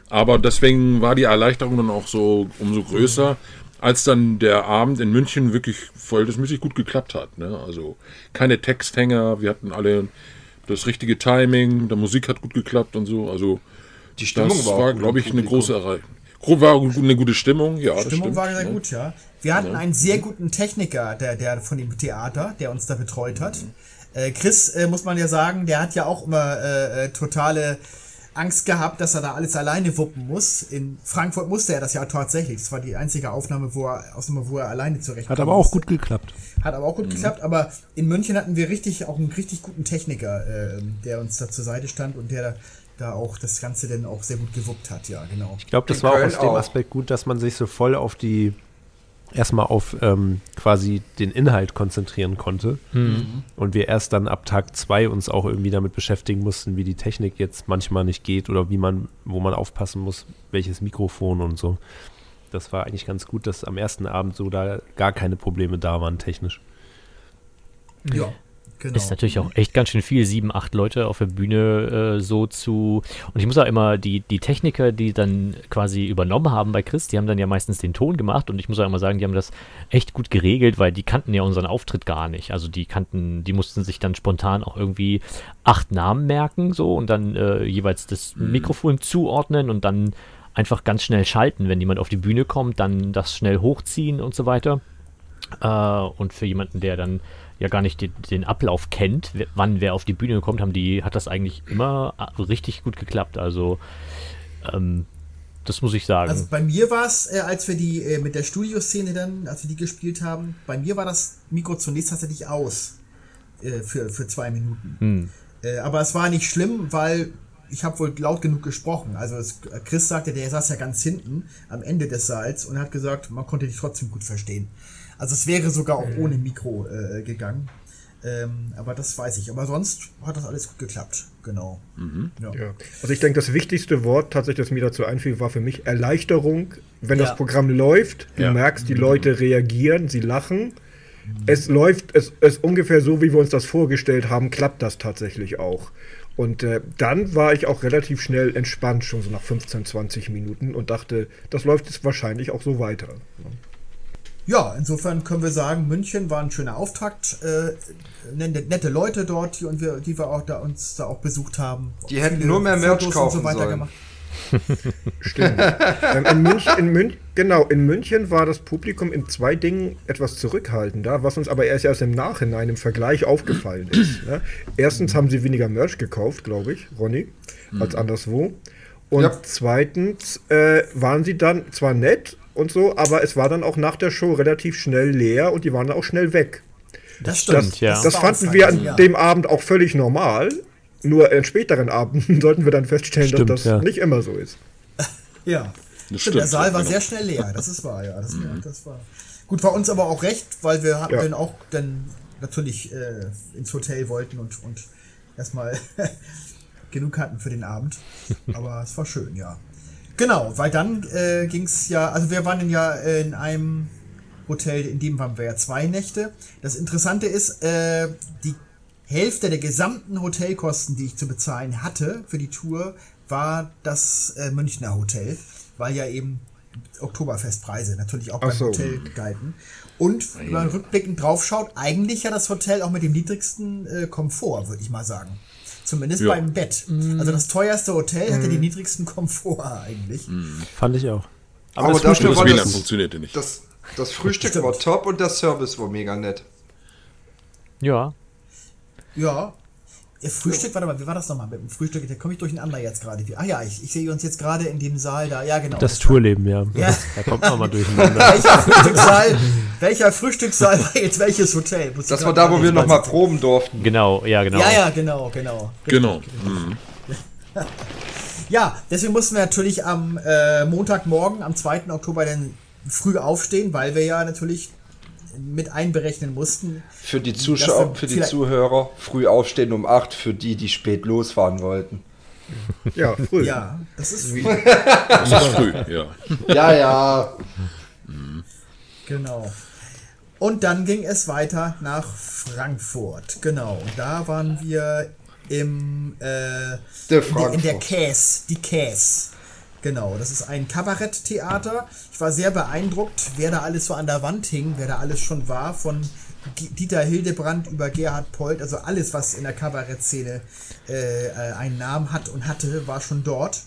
Aber deswegen war die Erleichterung dann auch so umso größer, als dann der Abend in München wirklich verhältnismäßig gut geklappt hat. Ne? Also keine Texthänger, wir hatten alle das richtige Timing, der Musik hat gut geklappt und so. Also Die Stimmung das war, war, glaube ich, eine große Erreichung. War eine gute Stimmung, ja. das Stimmung stimmt, war sehr ne? gut, ja. Wir hatten einen sehr guten Techniker, der, der von dem Theater, der uns da betreut hat. Äh, Chris, äh, muss man ja sagen, der hat ja auch immer äh, äh, totale Angst gehabt, dass er da alles alleine wuppen muss. In Frankfurt musste er das ja tatsächlich. Das war die einzige Aufnahme, wo er, Aufnahme, wo er alleine zurechtkommt. Hat aber auch gut geklappt. Hat aber auch gut geklappt, aber in München hatten wir richtig auch einen richtig guten Techniker, ähm, der uns da zur Seite stand und der da, auch das Ganze dann auch sehr gut gewuppt hat, ja, genau. Ich glaube, das In war auch Köln aus dem auch. Aspekt gut, dass man sich so voll auf die erstmal auf ähm, quasi den Inhalt konzentrieren konnte. Und wir erst dann ab Tag zwei uns auch irgendwie damit beschäftigen mussten, wie die Technik jetzt manchmal nicht geht oder wie man, wo man aufpassen muss, welches Mikrofon und so. Das war eigentlich ganz gut, dass am ersten Abend so da gar keine Probleme da waren technisch. Ja, genau. Ist natürlich auch echt ganz schön viel, sieben, acht Leute auf der Bühne äh, so zu. Und ich muss auch immer, die, die Techniker, die dann quasi übernommen haben bei Chris, die haben dann ja meistens den Ton gemacht und ich muss auch immer sagen, die haben das echt gut geregelt, weil die kannten ja unseren Auftritt gar nicht. Also die kannten, die mussten sich dann spontan auch irgendwie acht Namen merken, so und dann äh, jeweils das Mikrofon zuordnen und dann einfach ganz schnell schalten, wenn jemand auf die Bühne kommt, dann das schnell hochziehen und so weiter. Äh, und für jemanden, der dann ja gar nicht den, den Ablauf kennt, wann wer auf die Bühne kommt, haben die, hat das eigentlich immer äh, richtig gut geklappt. Also ähm, das muss ich sagen. Also bei mir war es, äh, als wir die äh, mit der Studioszene dann, als wir die gespielt haben, bei mir war das Mikro zunächst tatsächlich aus äh, für, für zwei Minuten. Äh, aber es war nicht schlimm, weil ich habe wohl laut genug gesprochen. Also es, Chris sagte, der saß ja ganz hinten am Ende des Saals und hat gesagt, man konnte dich trotzdem gut verstehen. Also es wäre sogar auch ohne Mikro äh, gegangen. Ähm, aber das weiß ich. Aber sonst hat das alles gut geklappt. Genau. Ja. Ja. Also ich denke, das wichtigste Wort tatsächlich, das mir dazu einfiel, war für mich Erleichterung. Wenn Ja. das Programm läuft, du Ja. merkst, die Leute reagieren, sie lachen. Es läuft, es ist ungefähr so, wie wir uns das vorgestellt haben, klappt das tatsächlich auch. Und äh, dann war ich auch relativ schnell entspannt, schon so nach 15, 20 Minuten und dachte, das läuft jetzt wahrscheinlich auch so weiter. Ja, insofern können wir sagen, München war ein schöner Auftakt. Äh, nette, nette Leute dort, die, und wir, die wir auch da, uns da auch besucht haben. Die hätten nur mehr Merch Fotos kaufen sollen. gemacht. *laughs* Stimmt. ähm, in, München, in, Mün genau, in München war das Publikum in zwei Dingen etwas zurückhaltender, was uns aber erst erst im Nachhinein im Vergleich aufgefallen ist. *clears throat* Ne? Erstens haben sie weniger Merch gekauft, glaube ich, Ronny, als anderswo. Und Ja. zweitens äh, waren sie dann zwar nett und so, aber es war dann auch nach der Show relativ schnell leer und die waren dann auch schnell weg. Das stimmt. Das, ja. das fanden wir an ja. dem Abend auch völlig normal. Nur in späteren Abenden *laughs* sollten wir dann feststellen, Stimmt, dass das ja. nicht immer so ist. *laughs* Ja. Das Stimmt, der Saal war genau. sehr schnell leer, das ist wahr, ja. Das, war, das war. Gut, war uns aber auch recht, weil wir hatten Ja. dann auch dann natürlich äh, ins Hotel wollten und, und erstmal *laughs* genug hatten für den Abend. Aber es war schön, ja. Genau, weil dann äh, ging es ja, also wir waren ja in einem Hotel, in dem waren wir ja zwei Nächte. Das Interessante ist, äh, die Hälfte der gesamten Hotelkosten, die ich zu bezahlen hatte für die Tour, war das äh, Münchner Hotel, weil ja eben Oktoberfestpreise natürlich auch Ach beim so. Hotel galten. Und wenn man rückblickend drauf schaut, eigentlich ja das Hotel auch mit dem niedrigsten äh, Komfort, würde ich mal sagen. Zumindest Ja. beim Bett. Also das teuerste Hotel hatte den niedrigsten Komfort eigentlich. Fand ich auch. Aber das dafür Das war WLAN das, funktionierte nicht. das, das Frühstück Stimmt. war top und der Service war mega nett. ja. Ja. Ihr Frühstück, warte mal, wie war das nochmal mit dem Frühstück? Da komme ich durcheinander jetzt gerade. Ah ja, ich, ich sehe uns jetzt gerade in dem Saal da. Ja, genau. Das Tourleben, ja. Ja. Da kommt man mal *laughs* durcheinander. Welcher Frühstückssaal, welcher Frühstückssaal war jetzt welches Hotel? Muss Das war da, wo wir nochmal mal- proben durften. Genau, ja, genau. Ja, ja, genau, genau. Genau. Mhm. Ja, deswegen mussten wir natürlich am äh, Montagmorgen, am 2. Oktober, dann früh aufstehen, weil wir ja natürlich mit einberechnen mussten. Für die Zuschauer, für die Zuhörer, früh aufstehen um 8, für die, die spät losfahren wollten. Ja, früh. Ja, das ist Das ist früh, ja. *laughs* Ja, ja. Genau. Und dann ging es weiter nach Frankfurt. Genau. Und da waren wir im äh, Der in, der, in der. Käse, die Käse. Genau, das ist ein Kabaretttheater. Ich war sehr beeindruckt, wer da alles so an der Wand hing, wer da alles schon war, von Dieter Hildebrand über Gerhard Polt, also alles, was in der Kabarettszene äh, äh, einen Namen hat und hatte, war schon dort.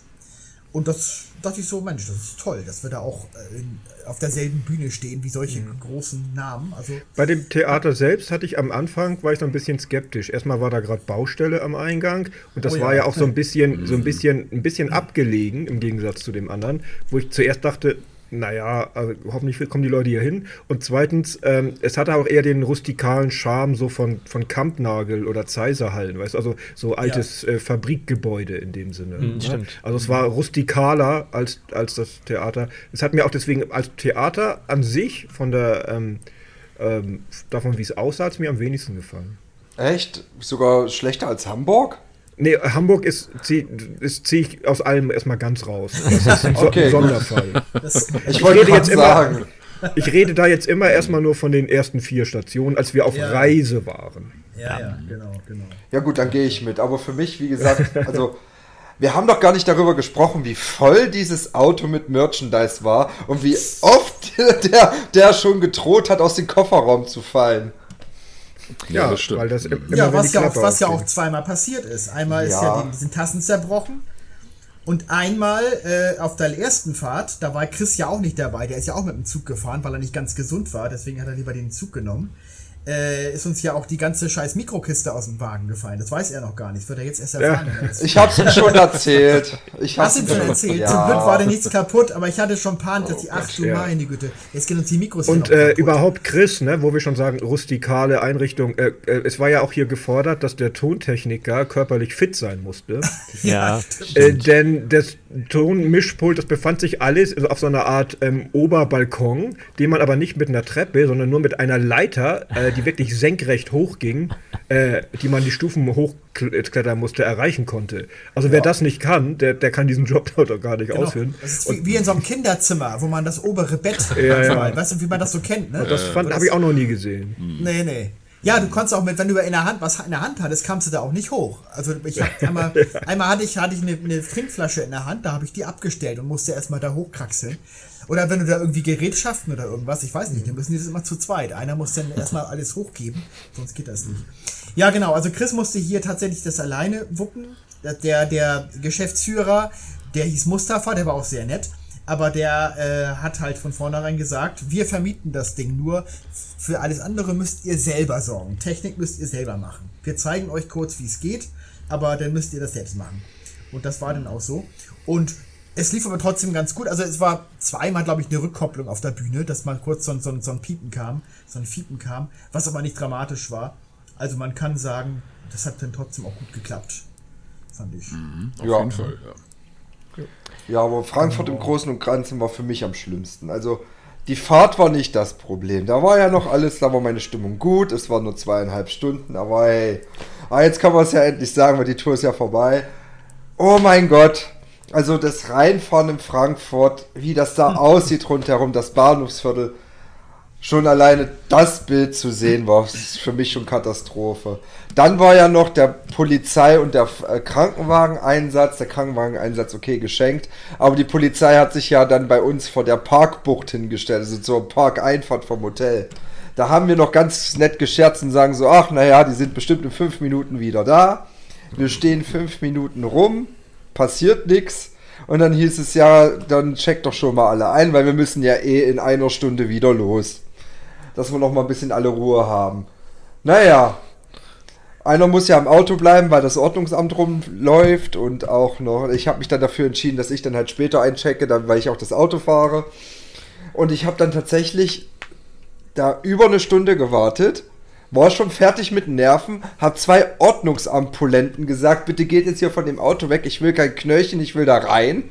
Und das dachte ich so, Mensch, das ist toll, dass wir da auch äh, in, auf derselben Bühne stehen wie solche großen Namen. Also Bei dem Theater selbst hatte ich am Anfang, war ich so ein bisschen skeptisch. Erstmal war da gerade Baustelle am Eingang und das Oh ja. war ja auch so ein bisschen, so ein bisschen, ein bisschen abgelegen im Gegensatz zu dem anderen, wo ich zuerst dachte, naja, also hoffentlich kommen die Leute hier hin. Und zweitens, ähm, es hatte auch eher den rustikalen Charme so von, von Kampnagel oder Zeiserhallen, weißt du, also so altes äh, Fabrikgebäude in dem Sinne. ne? stimmt. Also es war rustikaler als, als das Theater. Es hat mir auch deswegen als Theater an sich von der ähm, ähm, davon, wie es aussah, hat es mir am wenigsten gefallen. Echt? Sogar schlechter als Hamburg? Nee, Hamburg ist ziehe zieh ich aus allem erstmal ganz raus. Das ist ein, so, Okay, ein gut. Sonderfall. das, Ich wollte rede jetzt immer- sagen. Ich rede da jetzt immer erstmal nur von den ersten vier Stationen, als wir auf Ja. Reise waren. ja, ja, genau, genau. Ja gut, dann gehe ich mit. Aber für mich, wie gesagt, also wir haben doch gar nicht darüber gesprochen, wie voll dieses Auto mit Merchandise war und wie oft *laughs* der, der schon gedroht hat, aus dem Kofferraum zu fallen. Ja, das stimmt. Weil das im- immer, Ja, was ja, auch, was ja auch zweimal passiert ist. Einmal ist Ja. ja die, die sind Tassen zerbrochen. Und einmal äh, auf der ersten Fahrt, da war Chris ja auch nicht dabei, der ist ja auch mit dem Zug gefahren, weil er nicht ganz gesund war, deswegen hat er lieber den Zug genommen. Äh, ist uns ja auch die ganze scheiß Mikrokiste aus dem Wagen gefallen. Das weiß er noch gar nicht. Das wird er jetzt erst erfahren. wenn er Ich hab's ihm schon erzählt. Ich Hast hab's du ihm schon erzählt? Ja. Zum Glück war da nichts kaputt, aber ich hatte schon Panik, dass die, ach du ja. meine Güte, jetzt gehen uns die Mikros Und noch äh, überhaupt Chris, ne, wo wir schon sagen, rustikale Einrichtung. Äh, äh, es war ja auch hier gefordert, dass der Tontechniker körperlich fit sein musste. *laughs* Ja, Äh, denn das Tonmischpult, das befand sich alles auf so einer Art ähm, Oberbalkon, den man aber nicht mit einer Treppe, sondern nur mit einer Leiter, äh, die wirklich senkrecht hochging, äh, die man die Stufen hochklettern musste, erreichen konnte. Also wer das nicht kann, der, der kann diesen Job doch gar nicht Genau. ausführen. Das ist wie, wie in so einem Kinderzimmer, wo man das obere Bett, Ja, ja. weißt du, wie man das so kennt, ne? Das fand habe ich auch noch nie gesehen. Nee, nee. Ja, du konntest auch mit, wenn du in der Hand was in der Hand hattest, kamst du da auch nicht hoch. Also ich hab einmal, *laughs* einmal hatte ich, hatte ich eine, eine Trinkflasche in der Hand, da habe ich die abgestellt und musste erstmal da hochkraxeln. Oder wenn du da irgendwie Gerätschaften oder irgendwas, ich weiß nicht, dann müssen die das immer zu zweit. Einer muss dann *laughs* erstmal alles hochgeben, sonst geht das nicht. Ja, genau, also Chris musste hier tatsächlich das alleine wuppen. Der, der Geschäftsführer, der hieß Mustafa, der war auch sehr nett. Aber der äh, hat halt von vornherein gesagt, wir vermieten das Ding nur. Für alles andere müsst ihr selber sorgen. Technik müsst ihr selber machen. Wir zeigen euch kurz, wie es geht, aber dann müsst ihr das selbst machen. Und das war dann auch so. Und es lief aber trotzdem ganz gut. Also es war zweimal, glaube ich, eine Rückkopplung auf der Bühne, dass mal kurz so, ein- so, ein- so ein Piepen kam, so ein Fiepen kam, was aber nicht dramatisch war. Also man kann sagen, das hat dann trotzdem auch gut geklappt. Fand ich. Auf Ja. jeden Fall, ja. Ja, aber Frankfurt im Großen und Ganzen war für mich am schlimmsten. Also die Fahrt war nicht das Problem. Da war ja noch alles, da war meine Stimmung gut. Es waren nur zweieinhalb Stunden, aber hey, ah, jetzt kann man es ja endlich sagen, weil die Tour ist ja vorbei. Oh mein Gott. Also das Reinfahren in Frankfurt, wie das da aussieht rundherum, das Bahnhofsviertel. Schon alleine das Bild zu sehen war ist für mich schon Katastrophe. Dann war ja noch der Polizei- und der äh, Krankenwageneinsatz. Der Krankenwageneinsatz, okay, geschenkt. Aber die Polizei hat sich ja dann bei uns vor der Parkbucht hingestellt, also zur Parkeinfahrt vom Hotel. Da haben wir noch ganz nett gescherzt und sagen so, ach naja, die sind bestimmt in fünf Minuten wieder da. Wir stehen fünf Minuten rum, passiert nichts. Und dann hieß es ja, dann checkt doch schon mal alle ein, weil wir müssen ja eh in einer Stunde wieder los. Dass wir noch mal ein bisschen alle Ruhe haben. Naja, einer muss ja im Auto bleiben, weil das Ordnungsamt rumläuft und auch noch, ich habe mich dann dafür entschieden, dass ich dann halt später einchecke, dann, weil ich auch das Auto fahre. Und ich habe dann tatsächlich da über eine Stunde gewartet, war schon fertig mit Nerven, habe zwei Ordnungsamtpulenten gesagt, bitte geht jetzt hier von dem Auto weg, ich will kein Knöllchen, ich will da rein.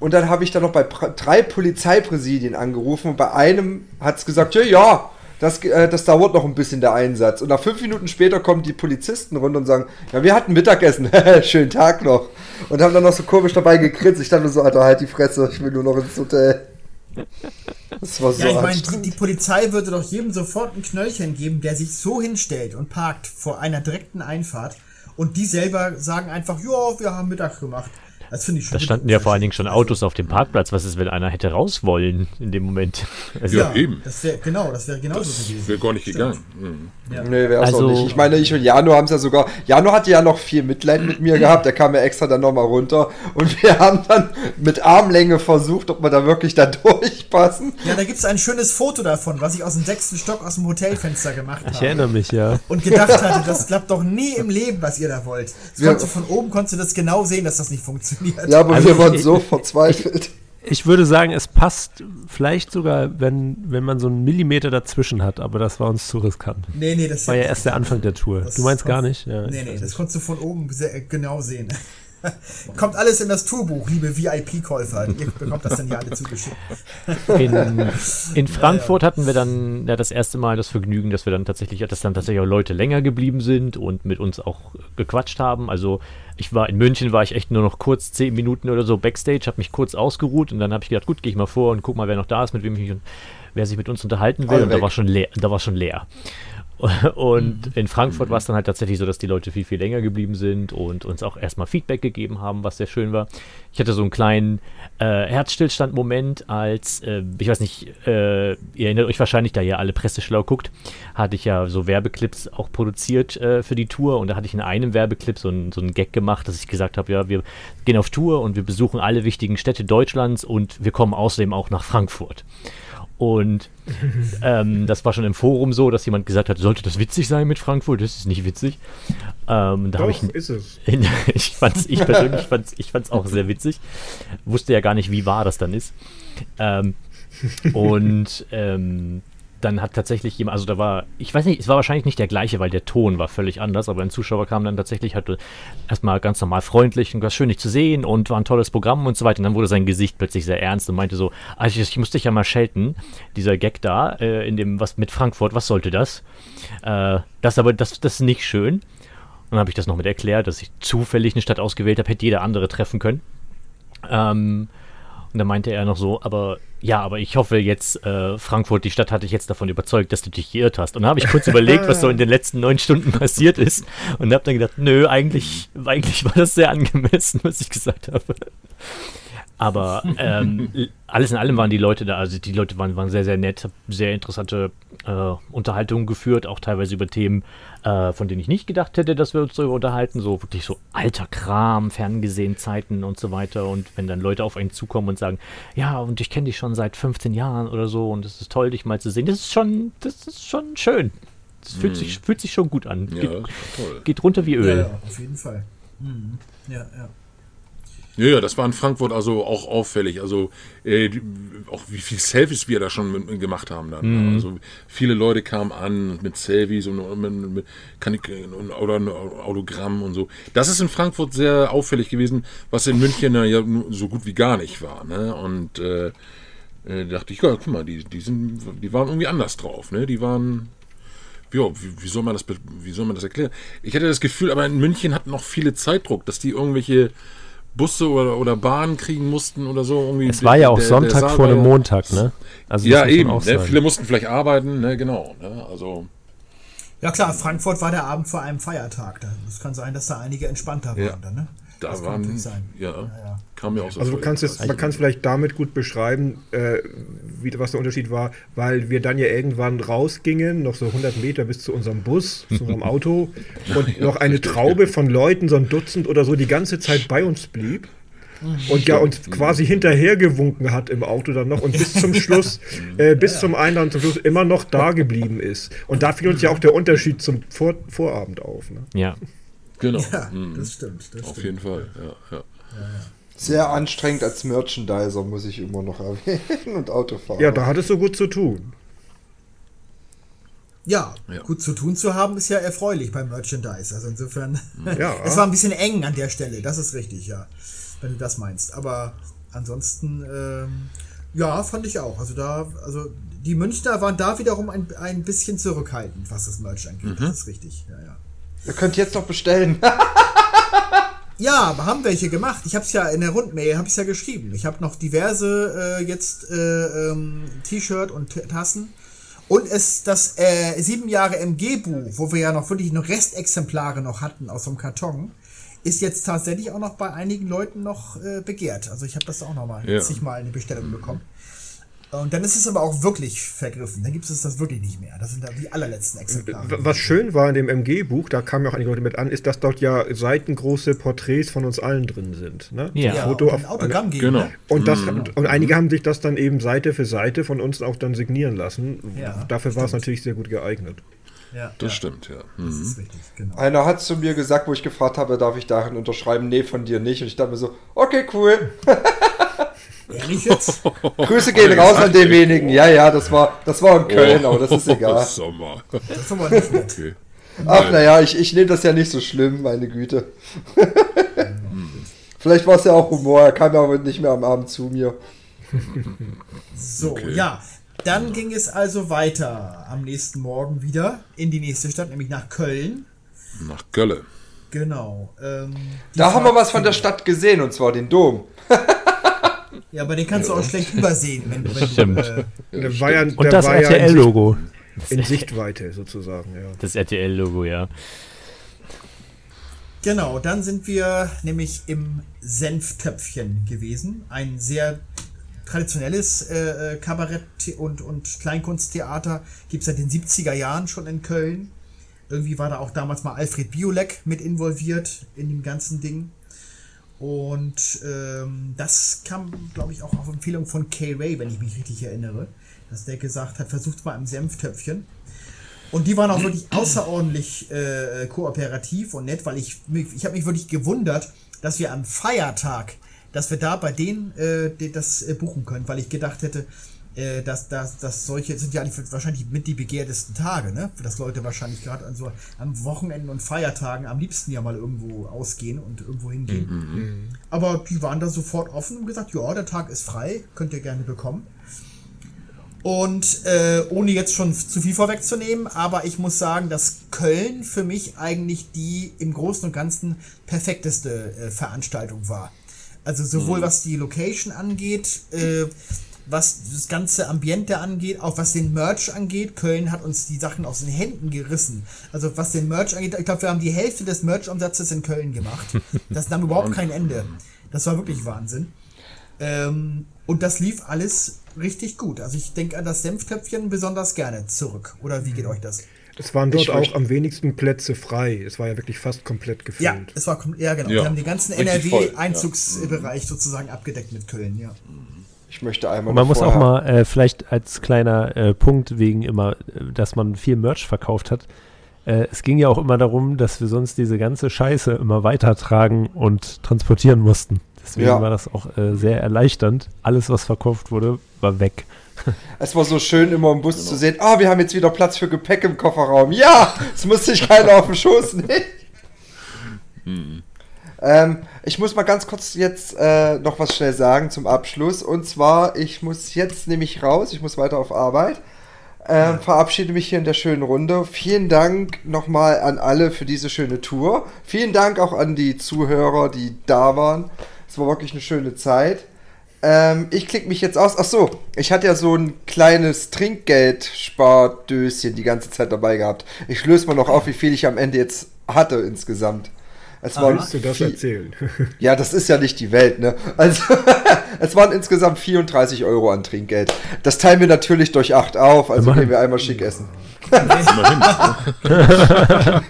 Und dann habe ich dann noch bei drei Polizeipräsidien angerufen und bei einem hat es gesagt, ja, ja, das, äh, das dauert noch ein bisschen der Einsatz. Und nach fünf Minuten später kommen die Polizisten runter und sagen, ja, wir hatten Mittagessen, *laughs* schönen Tag noch. Und haben dann noch so komisch dabei gegrinst. Ich dachte so, Alter, halt die Fresse, ich will nur noch ins Hotel. Das war so Ja, ich meine, die, die Polizei würde doch jedem sofort ein Knöllchen geben, der sich so hinstellt und parkt vor einer direkten Einfahrt und die selber sagen einfach, ja, wir haben Mittag gemacht. Das finde ich schon. Da standen ja vor allen Dingen schon Autos auf dem Parkplatz. Was ist, wenn einer hätte raus wollen in dem Moment? Also, Ja, eben. Das wäre genau, das wäre genauso gewesen. Wäre gar nicht gegangen. Mhm. Ja. Nee, wäre es Also- auch nicht. Ich meine, ich und Jano haben es ja sogar. Jano hatte ja noch viel Mitleid mit mir gehabt. Der kam ja extra dann nochmal runter. Und *laughs* wir haben dann mit Armlänge versucht, ob wir da wirklich da *laughs* durchpassen. Ja, da gibt es ein schönes Foto davon, was ich aus dem sechsten Stock aus dem Hotelfenster gemacht Ich habe. erinnere mich, ja. Und gedacht hatte, das klappt doch nie im Leben, was ihr da wollt. Das Ja. von oben konntest du das genau sehen, dass das nicht funktioniert. Ja, aber Also wir waren ich- so verzweifelt. Ich würde sagen, es passt vielleicht sogar, wenn, wenn man so einen Millimeter dazwischen hat, aber das war uns zu riskant. Nee, nee, das War ja erst der Anfang der Tour. Du meinst gar nicht? Ja, Nee, ich nee, das konntest du von oben sehr, genau sehen. *laughs* Kommt alles in das Tourbuch, liebe VIP-Käufer. Ihr bekommt das dann ja alle zugeschickt. In, in *laughs* Frankfurt hatten wir dann ja, das erste Mal das Vergnügen, dass wir dann tatsächlich, dass dann tatsächlich auch Leute länger geblieben sind und mit uns auch gequatscht haben. Also ich war in München, war ich echt nur noch kurz zehn Minuten oder so backstage, habe mich kurz ausgeruht und dann habe ich gedacht, gut, gehe ich mal vor und guck mal, wer noch da ist, mit wem ich mich, wer sich mit uns unterhalten will. Alle und da war schon leer. Da war schon leer. *laughs* Und in Frankfurt war es dann halt tatsächlich so, dass die Leute viel, viel länger geblieben sind und uns auch erstmal Feedback gegeben haben, was sehr schön war. Ich hatte so einen kleinen äh, Herzstillstand-Moment, als, äh, ich weiß nicht, äh, ihr erinnert euch wahrscheinlich, da ihr alle presseschlau guckt, hatte ich ja so Werbeclips auch produziert äh, für die Tour und da hatte ich in einem Werbeclip so einen, so einen Gag gemacht, dass ich gesagt habe, ja, wir gehen auf Tour und wir besuchen alle wichtigen Städte Deutschlands und wir kommen außerdem auch nach Frankfurt. Und ähm, das war schon im Forum so, dass jemand gesagt hat, sollte das witzig sein mit Frankfurt? Das ist nicht witzig. Ähm, da Doch, ich, ist es. *laughs* ich fand's, ich persönlich fand's, ich fand's auch sehr witzig. Wusste ja gar nicht, wie wahr das dann ist. Ähm, und ähm, dann hat tatsächlich jemand, also da war, ich weiß nicht, es war wahrscheinlich nicht der gleiche, weil der Ton war völlig anders, aber ein Zuschauer kam dann tatsächlich, hatte erstmal ganz normal freundlich und war schön dich zu sehen und war ein tolles Programm und so weiter. Und dann wurde sein Gesicht plötzlich sehr ernst und meinte so, also ich, ich muss dich ja mal schelten, dieser Gag da, äh, in dem, was mit Frankfurt, was sollte das? Äh, das aber, das, das ist nicht schön. Und dann habe ich das noch mit erklärt, dass ich zufällig eine Stadt ausgewählt habe, hätte jeder andere treffen können. Ähm, und dann meinte er noch so, aber ja, aber ich hoffe jetzt, äh, Frankfurt, die Stadt hat dich jetzt davon überzeugt, dass du dich geirrt hast. Und dann habe ich kurz überlegt, was so in den letzten neun Stunden *laughs* passiert ist. Und habe dann gedacht, nö, eigentlich, eigentlich war das sehr angemessen, was ich gesagt habe. Aber ähm, *laughs* alles in allem waren die Leute da, also die Leute waren, waren sehr, sehr nett, sehr interessante äh, Unterhaltungen geführt, auch teilweise über Themen, äh, von denen ich nicht gedacht hätte, dass wir uns darüber unterhalten. So wirklich so alter Kram, ferngesehen Zeiten und so weiter. Und wenn dann Leute auf einen zukommen und sagen, ja, und ich kenne dich schon seit 15 Jahren oder so und es ist toll, dich mal zu sehen, das ist schon, das ist schon schön. Das fühlt, sich, fühlt sich schon gut an. Ja, Geht, geht runter wie Öl. Ja, ja, auf jeden Fall. Mhm. Ja, ja. Ja, ja, das war in Frankfurt also auch auffällig. Also äh, auch wie viele Selfies wir da schon mit, mit gemacht haben dann. Also viele Leute kamen an mit Selfies und, und mit, kann ich, und, oder ein Autogramm und so. Das ist in Frankfurt sehr auffällig gewesen, was in München ja nur so gut wie gar nicht war. Ne? Und äh, äh, dachte ich, ja, guck mal, die, die sind, die waren irgendwie anders drauf. Ne? Die waren ja, wie, wie, soll man das, wie soll man das erklären? Ich hatte das Gefühl, aber in München hatten noch viele Zeitdruck, dass die irgendwelche Busse oder, oder Bahnen kriegen mussten oder so. Irgendwie Es war ja auch Der- der Sonntag Saal vor ja- Montag, ne? Also Ja, eben. auch Ne? Viele mussten vielleicht arbeiten, ne? genau. Ne? Also, Ja klar, Frankfurt war der Abend vor einem Feiertag. Da- Es kann sein, dass da einige entspannter Ja. waren. Dann, ne? Da Das kann waren, natürlich sein. ja, ja. kam mir auch so Also du kannst es, man kann es vielleicht damit gut beschreiben, äh, wie, was der Unterschied war, weil wir dann ja irgendwann rausgingen, noch so 100 Meter bis zu unserem Bus, zu unserem Auto *laughs* und noch eine Traube von Leuten, so ein Dutzend oder so, die ganze Zeit bei uns blieb. Und ja, uns quasi hinterhergewunken hat im Auto dann noch und bis zum *laughs* Schluss, äh, bis zum Einladen zum Schluss immer noch da geblieben ist. Und da fiel uns ja auch der Unterschied zum Vor Vorabend auf. Ne? Ja. Genau. Ja, Mhm. das stimmt. Das Auf stimmt. jeden Fall, ja. ja. Sehr anstrengend als Merchandiser, muss ich immer noch erwähnen. Und Autofahrer. Ja, da hattest du gut zu tun. Ja, Ja. gut zu tun zu haben ist ja erfreulich beim Merchandise. Also insofern, Ja. es war ein bisschen eng an der Stelle, das ist richtig, ja. Wenn du das meinst. Aber ansonsten, ähm, ja, fand ich auch. Also da, also die Münchner waren da wiederum ein, ein bisschen zurückhaltend, was das Merch angeht. Das ist richtig, ja, ja. Ihr könnt jetzt noch bestellen. *laughs* Ja, aber haben welche gemacht. Ich habe es ja in der Rundmail, habe ich ja geschrieben. Ich habe noch diverse äh, jetzt äh, ähm, T-Shirt und T- Tassen. Und es das äh, sieben Jahre MG-Buch, wo wir ja noch wirklich noch Restexemplare noch hatten aus dem Karton, ist jetzt tatsächlich auch noch bei einigen Leuten noch äh, begehrt. Also ich habe das auch noch mal Ja. zigmal eine Bestellung bekommen. Und dann ist es aber auch wirklich vergriffen. Dann gibt es das wirklich nicht mehr. Das sind da die allerletzten Exemplare. Was schön war in dem MG-Buch, da kamen ja auch einige Leute mit an, ist, dass dort ja seitengroße Porträts von uns allen drin sind. Ne? Ja. ja, Foto und Autogramm geben. Genau. Ne? Und, das, und einige haben sich das dann eben Seite für Seite von uns auch dann signieren lassen. Ja, Dafür war es natürlich sehr gut geeignet. Ja, Das ja, stimmt, ja. Das Mhm. ist richtig, genau. Einer hat zu mir gesagt, wo ich gefragt habe, darf ich darin unterschreiben? Nee, von dir nicht. Und ich dachte mir so, okay, cool. *laughs* Ehrlich jetzt? *laughs* Grüße gehen raus an denjenigen. Ja, ja, das war, das war in Köln, aber das ist egal. *laughs* Sommer. Das ist aber nicht nett. Okay. Ach, naja, ich, ich nehme das ja nicht so schlimm, meine Güte. *laughs* Vielleicht war es ja auch Humor, er kam ja aber nicht mehr am Abend zu mir. So, Okay. ja. Dann ging es also weiter am nächsten Morgen wieder in die nächste Stadt, nämlich nach Köln. Nach Gölle. Genau. Ähm, Da haben wir was von der Stadt gesehen, und zwar den Dom. Ja, aber den kannst du auch schlecht übersehen, wenn, wenn Stimmt. du. Äh, der war ja, Und der das war ja in, RTL-Logo. in Sichtweite sozusagen. Ja. Das RTL-Logo, ja. genau, dann sind wir nämlich im Senftöpfchen gewesen. Ein sehr traditionelles äh, äh, Kabarett- und, und Kleinkunsttheater. Gibt es seit den 70er Jahren schon in Köln. Irgendwie war da auch damals mal Alfred Biolek mit involviert in dem ganzen Ding. Und ähm, das kam, glaube ich, auch auf Empfehlung von Kay Ray, wenn ich mich richtig erinnere, dass der gesagt hat, versucht mal im Senftöpfchen. Und die waren auch wirklich außerordentlich äh, kooperativ und nett, weil ich, ich habe mich wirklich gewundert, dass wir am Feiertag, dass wir da bei denen äh, das äh, buchen können, weil ich gedacht hätte, äh, dass, dass, dass solche sind ja eigentlich wahrscheinlich mit die begehrtesten Tage, ne? Dass Leute wahrscheinlich gerade an so am Wochenenden und Feiertagen am liebsten ja mal irgendwo ausgehen und irgendwo hingehen. Aber die waren da sofort offen und gesagt, ja, der Tag ist frei, könnt ihr gerne bekommen. Und äh, ohne jetzt schon zu viel vorwegzunehmen, aber ich muss sagen, dass Köln für mich eigentlich die im Großen und Ganzen perfekteste äh, Veranstaltung war. Also sowohl was die Location angeht, äh, was das ganze Ambiente angeht, auch was den Merch angeht. Köln hat uns die Sachen aus den Händen gerissen. Also was den Merch angeht, ich glaube, wir haben die Hälfte des Merch-Umsatzes in Köln gemacht. *laughs* Das nahm überhaupt kein Ende. Das war wirklich Wahnsinn. Ähm, und das lief alles richtig gut. Also ich denke an das Senftöpfchen besonders gerne zurück. Oder wie geht euch das? Es waren dort Ich auch am wenigsten Plätze frei. Es war ja wirklich fast komplett gefüllt. Ja, es war ja genau. Ja, Wir haben den ganzen richtig voll, NRW-Einzugsbereich sozusagen abgedeckt mit Köln, ja. Ich möchte einmal. Und man muss auch mal äh, vielleicht als kleiner äh, Punkt wegen immer, äh, dass man viel Merch verkauft hat. Äh, es ging ja auch immer darum, dass wir sonst diese ganze Scheiße immer weitertragen und transportieren mussten. Deswegen Ja. war das auch äh, sehr erleichternd. Alles, was verkauft wurde, war weg. *laughs* Es war so schön, immer im Bus zu sehen, ah, wir haben jetzt wieder Platz für Gepäck im Kofferraum. Ja, es muss sich keiner auf den Schoß nehmen. Ähm, ich muss mal ganz kurz jetzt äh, noch was schnell sagen zum Abschluss. Und zwar, ich muss jetzt nämlich raus, ich muss weiter auf Arbeit. Ähm, verabschiede mich hier in der schönen Runde. Vielen Dank nochmal an alle für diese schöne Tour. Vielen Dank auch an die Zuhörer, die da waren. Es war wirklich eine schöne Zeit. Ähm, ich klicke mich jetzt aus. Ach so, ich hatte ja so ein kleines Trinkgeld-Spardöschen die ganze Zeit dabei gehabt. Ich löse mal noch auf, wie viel ich am Ende jetzt hatte insgesamt. Es waren Willst du das vier- erzählen? *laughs* ja, das ist ja nicht die Welt, ne? Also, *laughs* es waren insgesamt 34 Euro an Trinkgeld. Das teilen wir natürlich durch 8 auf, also Immerhin. gehen wir einmal schick essen. Immerhin. *laughs*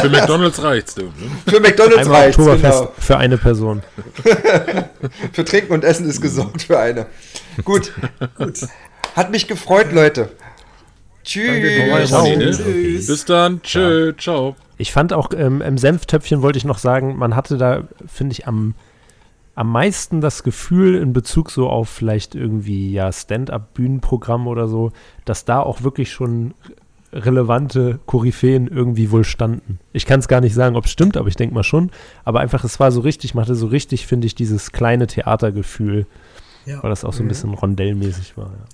Für McDonalds reicht's, du. Ne? Für McDonalds Einmal reicht's, Oktoberfest genau. für eine Person. Für Trinken und Essen ist gesorgt für eine. Gut. Gut. Hat mich gefreut, Leute. Tschüss. Tschüss. Bis dann. Tschö, ciao. Ich fand auch ähm, im Senftöpfchen wollte ich noch sagen, man hatte da, finde ich, am, am meisten das Gefühl in Bezug so auf vielleicht irgendwie ja Stand-up-Bühnenprogramm oder so, dass da auch wirklich schon relevante Koryphäen irgendwie wohl standen. Ich kann es gar nicht sagen, ob es stimmt, aber ich denke mal schon. Aber einfach, es war so richtig, man hatte so richtig, finde ich, dieses kleine Theatergefühl, Ja. weil das auch so ein bisschen rondellmäßig war. Ja.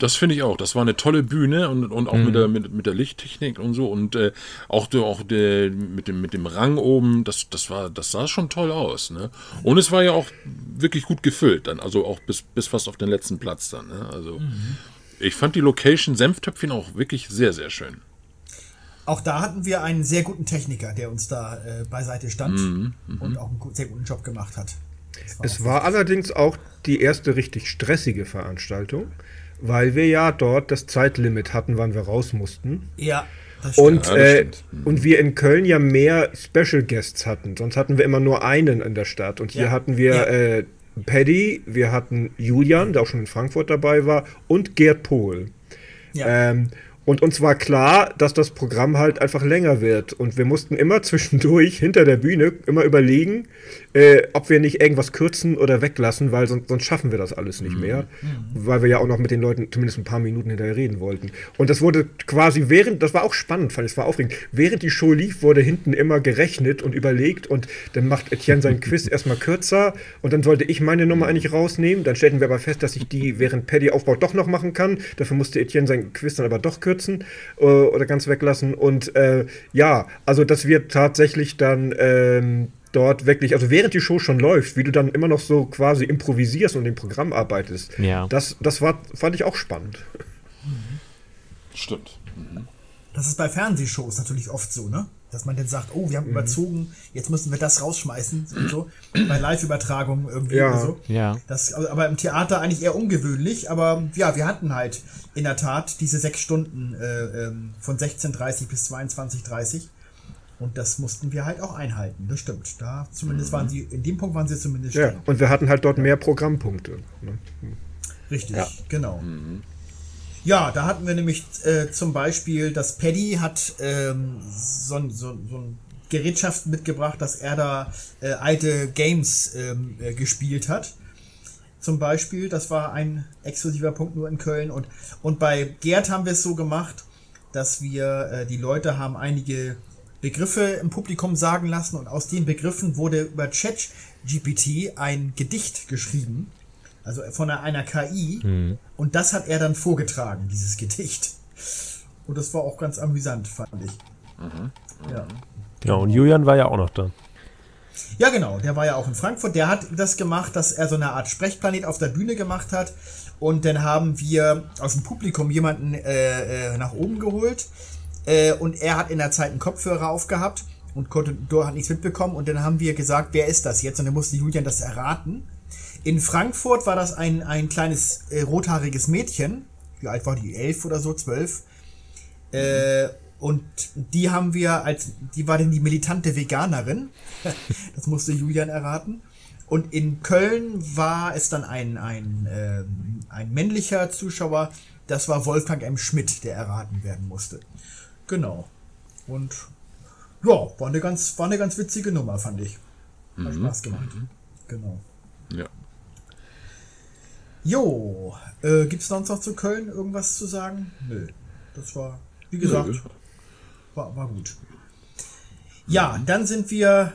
Das finde ich auch. Das war eine tolle Bühne und, und auch Mhm. mit, der, mit, mit der Lichttechnik und so und äh, auch, der, auch der, mit, dem, mit dem Rang oben, das, das, war, das sah schon toll aus. Ne? Und es war ja auch wirklich gut gefüllt dann, also auch bis, bis fast auf den letzten Platz dann. Ne? Also Mhm. ich fand die Location Senftöpfchen auch wirklich sehr, sehr schön. Auch da hatten wir einen sehr guten Techniker, der uns da äh, beiseite stand und auch einen sehr guten Job gemacht hat. War Es war allerdings auch die erste richtig stressige Veranstaltung, weil wir ja dort das Zeitlimit hatten, wann wir raus mussten. Ja, das stimmt. Und, Ja, äh, stimmt. und wir in Köln ja mehr Special Guests hatten. Sonst hatten wir immer nur einen in der Stadt. Und hier Ja. hatten wir Ja. äh, Paddy, wir hatten Julian, der auch schon in Frankfurt dabei war, und Gerd Pohl. ja. Ähm, und uns war klar, dass das Programm halt einfach länger wird. Und wir mussten immer *laughs* zwischendurch hinter der Bühne immer überlegen, äh, ob wir nicht irgendwas kürzen oder weglassen, weil sonst, sonst schaffen wir das alles nicht mehr. Weil wir ja auch noch mit den Leuten zumindest ein paar Minuten hinterher reden wollten. Und das wurde quasi während, das war auch spannend, fand ich, es war aufregend. Während die Show lief, wurde hinten immer gerechnet und überlegt und dann macht Etienne seinen Quiz *laughs* erstmal kürzer und dann sollte ich meine Nummer eigentlich rausnehmen. Dann stellten wir aber fest, dass ich die während Paddy aufbaut doch noch machen kann. Dafür musste Etienne seinen Quiz dann aber doch kürzen äh, oder ganz weglassen. Und äh, ja, also dass wir tatsächlich dann ähm, dort wirklich, also während die Show schon läuft, wie du dann immer noch so quasi improvisierst und im Programm arbeitest, Ja. das, das war, fand ich auch spannend. Stimmt. Das ist bei Fernsehshows natürlich oft so, ne? Dass man dann sagt, oh, wir haben überzogen, jetzt müssen wir das rausschmeißen und so. Bei Live-Übertragungen irgendwie Ja. oder so. Ja. Das, aber im Theater eigentlich eher ungewöhnlich, aber ja, wir hatten halt in der Tat diese sechs Stunden äh, ähm, von 16.30 bis 22.30 und das mussten wir halt auch einhalten, das stimmt. Da zumindest waren sie, in dem Punkt waren sie zumindest Ja, und wir hatten halt dort mehr Programmpunkte. Ne? Richtig, genau. Ja, da hatten wir nämlich äh, zum Beispiel, dass Paddy hat ähm, so, ein- so, so ein Gerätschaft mitgebracht, dass er da äh, alte Games ähm, äh, gespielt hat. Zum Beispiel, das war ein exklusiver Punkt nur in Köln. Und, und bei Gerd haben wir es so gemacht, dass wir, äh, die Leute haben einige Begriffe im Publikum sagen lassen und aus den Begriffen wurde über ChatGPT ein Gedicht geschrieben. Also von einer, einer KI. Und das hat er dann vorgetragen, dieses Gedicht. Und das war auch ganz amüsant, fand ich. Ja. Ja, und Julian war ja auch noch da. ja, genau. Der war ja auch in Frankfurt. Der hat das gemacht, dass er so eine Art Sprechplanet auf der Bühne gemacht hat. Und dann haben wir aus dem Publikum jemanden äh, äh, nach oben geholt. Äh, und er hat in der Zeit einen Kopfhörer aufgehabt und konnte, hat nichts mitbekommen. Und dann haben wir gesagt, wer ist das jetzt? Und dann musste Julian das erraten. In Frankfurt war das ein, ein kleines äh, rothaariges Mädchen. Wie alt war die? Elf oder so, zwölf. Äh, und die haben wir als, die war denn die militante Veganerin. *laughs* das musste Julian erraten. Und in Köln war es dann ein, ein, ähm, ein männlicher Zuschauer. Das war Wolfgang M. Schmidt, der erraten werden musste. Genau. Und ja, war eine ganz, war eine ganz witzige Nummer, fand ich. Hat Spaß gemacht. Genau. Ja. Jo, äh, gibt's sonst noch zu Köln irgendwas zu sagen? Nö. Das war, wie gesagt, Nö. war, war gut. Ja, dann sind wir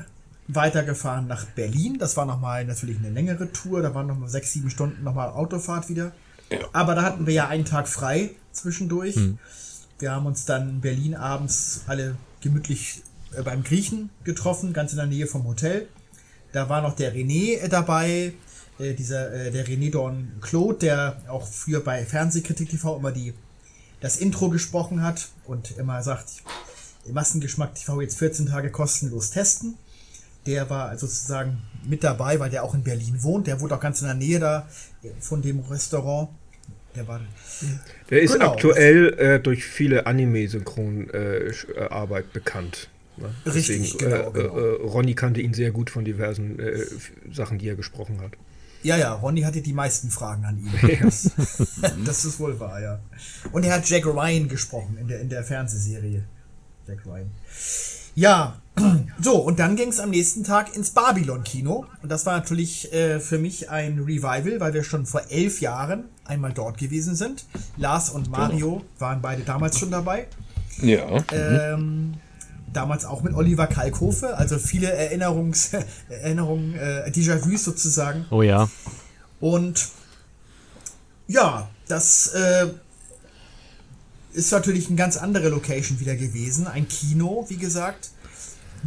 weitergefahren nach Berlin. Das war nochmal natürlich eine längere Tour. Da waren nochmal sechs, sieben Stunden nochmal Autofahrt wieder. Aber da hatten wir ja einen Tag frei zwischendurch. Wir haben uns dann in Berlin abends alle gemütlich äh, beim Griechen getroffen, ganz in der Nähe vom Hotel. Da war noch der René äh, dabei, äh, dieser, äh, der René Dorn Claude, der auch früher bei Fernsehkritik TV immer die, das Intro gesprochen hat und immer sagt, Massengeschmack TV jetzt 14 Tage kostenlos testen. Der war sozusagen mit dabei, weil der auch in Berlin wohnt. Der wohnt auch ganz in der Nähe da äh, von dem Restaurant. Der war Der ist Genau. aktuell äh, durch viele Anime-Synchronarbeit bekannt. Ne? Richtig, genau, äh, genau. Äh, Ronny kannte ihn sehr gut von diversen äh, Sachen, die er gesprochen hat. Ja, ja, Ronny hatte die meisten Fragen an ihn. *laughs* Das, das ist wohl wahr, ja. Und er hat Jack Ryan gesprochen in der, in der Fernsehserie. Jack Ryan. Ja, *clears throat* so, und dann ging es am nächsten Tag ins Babylon-Kino. Und das war natürlich äh, für mich ein Revival, weil wir schon vor elf Jahren einmal dort gewesen sind. Lars und Mario waren beide damals schon dabei. Ja. Ähm, damals auch mit Oliver Kalkofe, also viele Erinnerungs *laughs* Erinnerungen, äh, Déjà-vus sozusagen. Oh ja. Und ja, das äh, ist natürlich eine ganz andere Location wieder gewesen. Ein Kino, wie gesagt.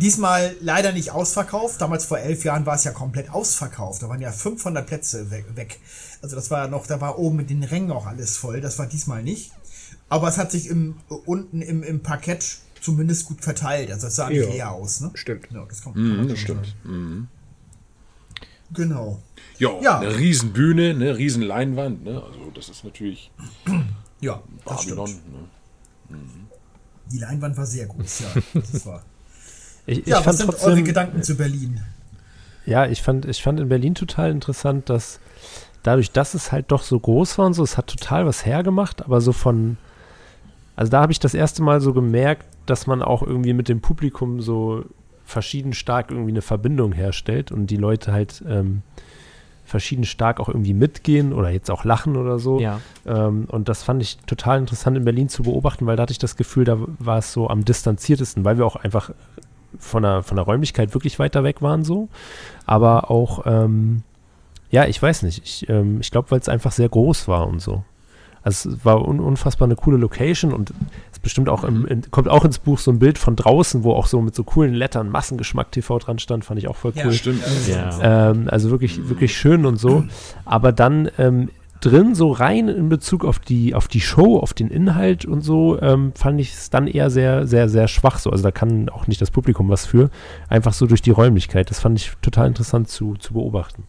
Diesmal leider nicht ausverkauft. Damals vor elf Jahren war es ja komplett ausverkauft. Da waren ja 500 Plätze weg. Also das war noch, da war oben mit den Rängen auch alles voll. Das war diesmal nicht. Aber es hat sich im, unten im, im Parkett zumindest gut verteilt. Also das sah nicht Ja. leer aus, ne? Stimmt. Ja, das kann, Mhm, das stimmt. sagen. Genau. Ja, Ja. eine riesen Bühne, eine riesen Leinwand, ne? Also das ist natürlich Ja, das Babylon. stimmt. Ne? Die Leinwand war sehr groß, ja. *laughs* Das ist Ich, ich Ja, was fand sind eure trotzdem, Gedanken zu Berlin? ja, ich fand, ich fand in Berlin total interessant, dass dadurch, dass es halt doch so groß war und so, es hat total was hergemacht, aber so von, also da habe ich das erste Mal so gemerkt, dass man auch irgendwie mit dem Publikum so verschieden stark irgendwie eine Verbindung herstellt und die Leute halt ähm, verschieden stark auch irgendwie mitgehen oder jetzt auch lachen oder so. Ja. Ähm, und das fand ich total interessant in Berlin zu beobachten, weil da hatte ich das Gefühl, da war es so am distanziertesten, weil wir auch einfach von der, von der Räumlichkeit wirklich weiter weg waren so. Aber auch, ähm, ja, ich weiß nicht. Ich, ähm, ich glaube, weil es einfach sehr groß war und so. Also es war un unfassbar eine coole Location und es bestimmt auch im, in, kommt auch ins Buch so ein Bild von draußen, wo auch so mit so coolen Lettern Massengeschmack TV dran stand, fand ich auch voll cool. Stimmt. Ja. Ähm, also wirklich, wirklich schön und so. Aber dann ähm, drin, so rein in Bezug auf die, auf die Show, auf den Inhalt und so, ähm, fand ich es dann eher sehr, sehr, sehr schwach so. Also da kann auch nicht das Publikum was für. Einfach so durch die Räumlichkeit. Das fand ich total interessant zu, zu beobachten.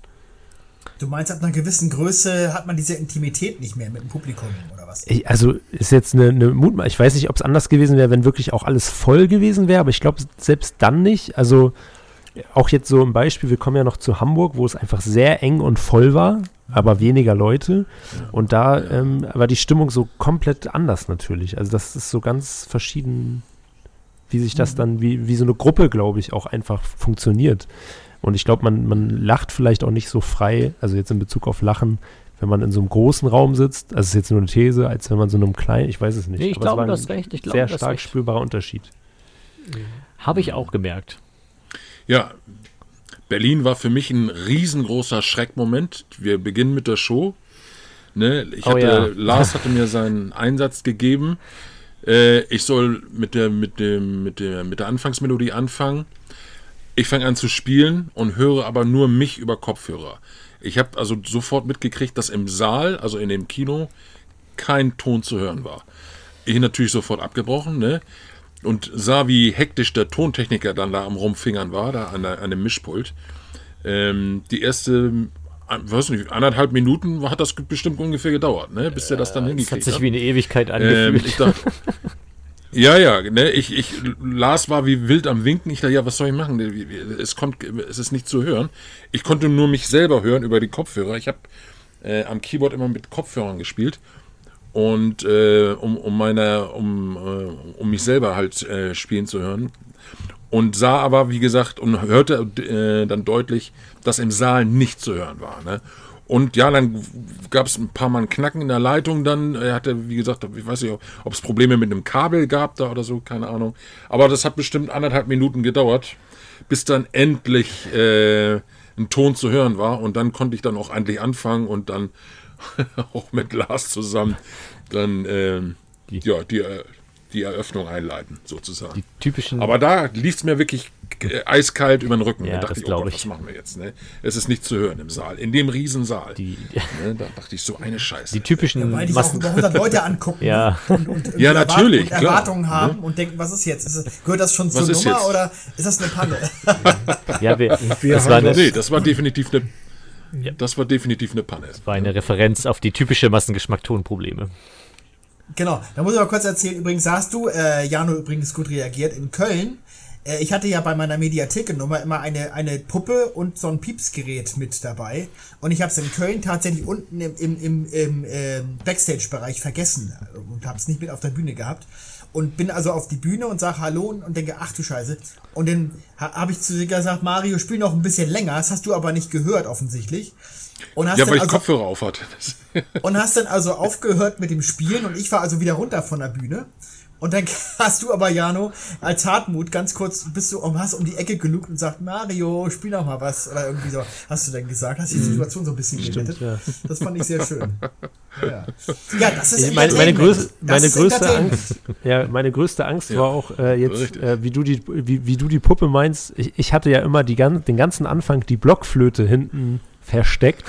Du meinst, ab einer gewissen Größe hat man diese Intimität nicht mehr mit dem Publikum oder was? Ich, also ist jetzt eine, eine Mutma Ich weiß nicht, ob es anders gewesen wäre, wenn wirklich auch alles voll gewesen wäre, aber ich glaube selbst dann nicht. Also auch jetzt so ein Beispiel, wir kommen ja noch zu Hamburg, wo es einfach sehr eng und voll war, aber weniger Leute. Und da ähm, war die Stimmung so komplett anders natürlich. Also das ist so ganz verschieden, wie sich das dann, wie, wie so eine Gruppe, glaube ich, auch einfach funktioniert. Und ich glaube, man, man lacht vielleicht auch nicht so frei, also jetzt in Bezug auf Lachen, wenn man in so einem großen Raum sitzt, also ist jetzt nur eine These, als wenn man so in einem kleinen, ich weiß es nicht. Nee, ich glaube, hast recht. Ich glaube, sehr stark recht. spürbarer Unterschied. Habe ich auch gemerkt. Ja, Berlin war für mich ein riesengroßer Schreckmoment. Wir beginnen mit der Show. Ne, ich Oh hatte, ja. Lars hatte mir seinen Einsatz gegeben. Äh, ich soll mit der, mit, dem, mit, der, mit der Anfangsmelodie anfangen. Ich fange an zu spielen und höre aber nur mich über Kopfhörer. Ich habe also sofort mitgekriegt, dass im Saal, also in dem Kino, kein Ton zu hören war. Ich natürlich sofort abgebrochen, ne? Und sah, wie hektisch der Tontechniker dann da am Rumfingern war, da an, der, an dem Mischpult. Ähm, die erste, äh, weiß nicht, anderthalb Minuten hat das bestimmt ungefähr gedauert, ne? Bis der das dann Das hat hingekriegt sich hat. wie eine Ewigkeit Ähm, angefühlt. ich dachte, *laughs* ja, ja, ne, ich, ich, Lars war wie wild am Winken. Ich dachte, ja, was soll ich machen? Es kommt, es ist nicht zu hören. Ich konnte nur mich selber hören über die Kopfhörer. Ich habe äh, am Keyboard immer mit Kopfhörern gespielt und äh, um, um meiner, um, äh, um mich selber halt äh, spielen zu hören. Und sah aber, wie gesagt, und hörte äh, dann deutlich, dass im Saal nicht zu hören war. Ne? Und ja, dann gab es ein paar Mal ein Knacken in der Leitung. Dann er hatte, wie gesagt, ich weiß nicht, ob es Probleme mit einem Kabel gab da oder so, keine Ahnung. Aber das hat bestimmt anderthalb Minuten gedauert, bis dann endlich äh, ein Ton zu hören war. Und dann konnte ich dann auch endlich anfangen und dann *laughs* auch mit Lars zusammen dann ähm, ja, die, äh, die Eröffnung einleiten, sozusagen. Die typischen. Aber da lief es mir wirklich äh, eiskalt über den Rücken. Ja, da dachte das ich, oh Gott, ich. was machen wir jetzt? Ne? Es ist nicht zu hören im Saal, in dem Riesensaal. die, Ne? Da dachte ich, so eine Scheiße. die typischen Weil die sich auch Massen. über 100 Leute angucken Ja. und, und irgendwie *laughs* Ja, natürlich, und klar. Erwartungen haben und denken, was ist jetzt? Ist gehört das schon zur Nummer jetzt? oder ist das eine Panne? Ja, wir, wir *laughs* das haben war eine, das- nee, das war definitiv eine. Ja. Das war definitiv eine Panne. war eine Referenz auf die typische Massengeschmack-Tonprobleme. Genau, da muss ich mal kurz erzählen. Übrigens hast du, äh, Jano übrigens gut reagiert, in Köln. Äh, ich hatte ja bei meiner Mediathekennummer immer eine, eine Puppe und so ein Piepsgerät mit dabei. Und ich habe es in Köln tatsächlich unten im, im, im, im ähm, Backstage-Bereich vergessen und habe es nicht mit auf der Bühne gehabt. Und bin also auf die Bühne und sage Hallo und, denke, ach du Scheiße. Und dann ha, habe ich zu dir gesagt, Mario, spiel noch ein bisschen länger. Das hast du aber nicht gehört offensichtlich. Und hast Ja, weil ich also Kopfhörer auf hatte. *laughs* Und hast dann also aufgehört mit dem Spielen und ich war also wieder runter von der Bühne. Und dann *laughs* hast du aber, Jano, als Hartmut ganz kurz bist du um, hast um die Ecke gelugt und sagt, Mario, spiel noch mal was. Oder irgendwie so. Hast du dann gesagt, hast die Situation so ein bisschen gerettet. ja. Das fand ich sehr schön. Ja, ja das ist meine, meine, Das meine größte. Angst, ja, meine größte Angst Ja, war auch äh, jetzt, äh, wie du die, wie, wie du die Puppe meinst. Ich, ich hatte ja immer die, gan den ganzen Anfang die Blockflöte hinten versteckt.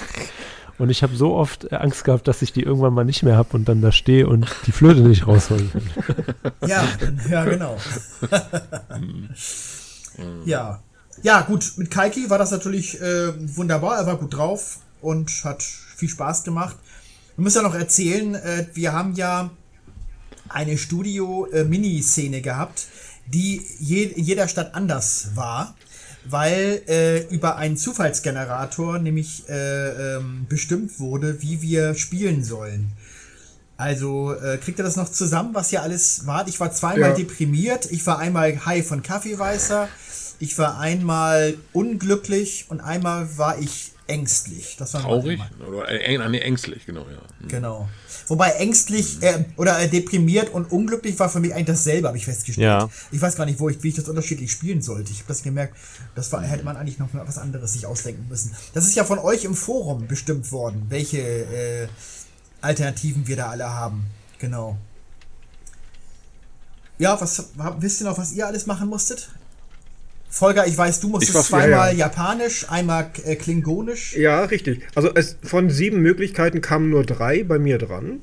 Und ich habe so oft Angst gehabt, dass ich die irgendwann mal nicht mehr habe und dann da stehe und die Flöte nicht rausholen kann. *laughs* Ja, ja, genau. ja. Ja, gut, mit Kaiki war das natürlich äh, wunderbar. Er war gut drauf und hat viel Spaß gemacht. Wir müssen ja noch erzählen, äh, wir haben ja eine Studio-Mini-Szene gehabt, die je, in jeder Stadt anders war, weil äh, über einen Zufallsgenerator nämlich äh, ähm, bestimmt wurde, wie wir spielen sollen. Also äh, kriegt ihr das noch zusammen, was hier alles war? Ich war zweimal Ja. deprimiert, ich war einmal high von Kaffeeweißer, ich war einmal unglücklich und einmal war ich ängstlich. Das war Traurig? Oder äh, nee, ängstlich, genau, ja. Genau. Wobei ängstlich äh, oder äh, deprimiert und unglücklich war für mich eigentlich dasselbe, habe ich festgestellt. Ja. Ich weiß gar nicht, wo ich, wie ich das unterschiedlich spielen sollte. Ich habe das gemerkt, das war, hätte man eigentlich noch mal was anderes sich ausdenken müssen. Das ist ja von euch im Forum bestimmt worden, welche äh, Alternativen wir da alle haben. Genau. Ja, was wisst ihr noch, was ihr alles machen musstet? Volker, ich weiß, du musstest war- zweimal ja, ja. Japanisch, einmal äh, Klingonisch. Ja, richtig. Also es, von sieben Möglichkeiten kamen nur drei bei mir dran.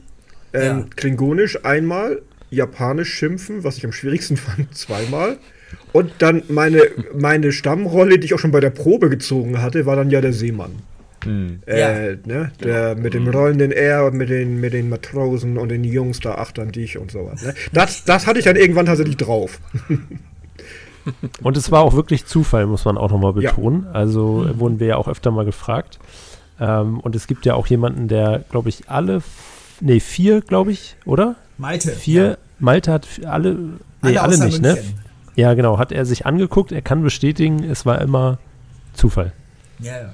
Ähm, Ja. Klingonisch einmal, Japanisch schimpfen, was ich am schwierigsten *laughs* fand, zweimal. Und dann meine, meine Stammrolle, die ich auch schon bei der Probe gezogen hatte, war dann ja der Seemann. Äh, ne? Der mit dem rollenden R und mit den, mit den Matrosen und den Jungs da achtern dich und sowas. Ne? Das, das hatte ich dann irgendwann tatsächlich drauf. *laughs* *laughs* Und es war auch wirklich Zufall, muss man auch nochmal Ja. betonen. Also äh, wurden wir ja auch öfter mal gefragt. Ähm, und es gibt ja auch jemanden, der, glaube ich, alle, nee, vier, glaube ich, oder? Malte. Vier, Malte hat alle, nee, Alle alle, nicht, ne? München. Ja, genau, hat er sich angeguckt, er kann bestätigen, es war immer Zufall. Ja, ja.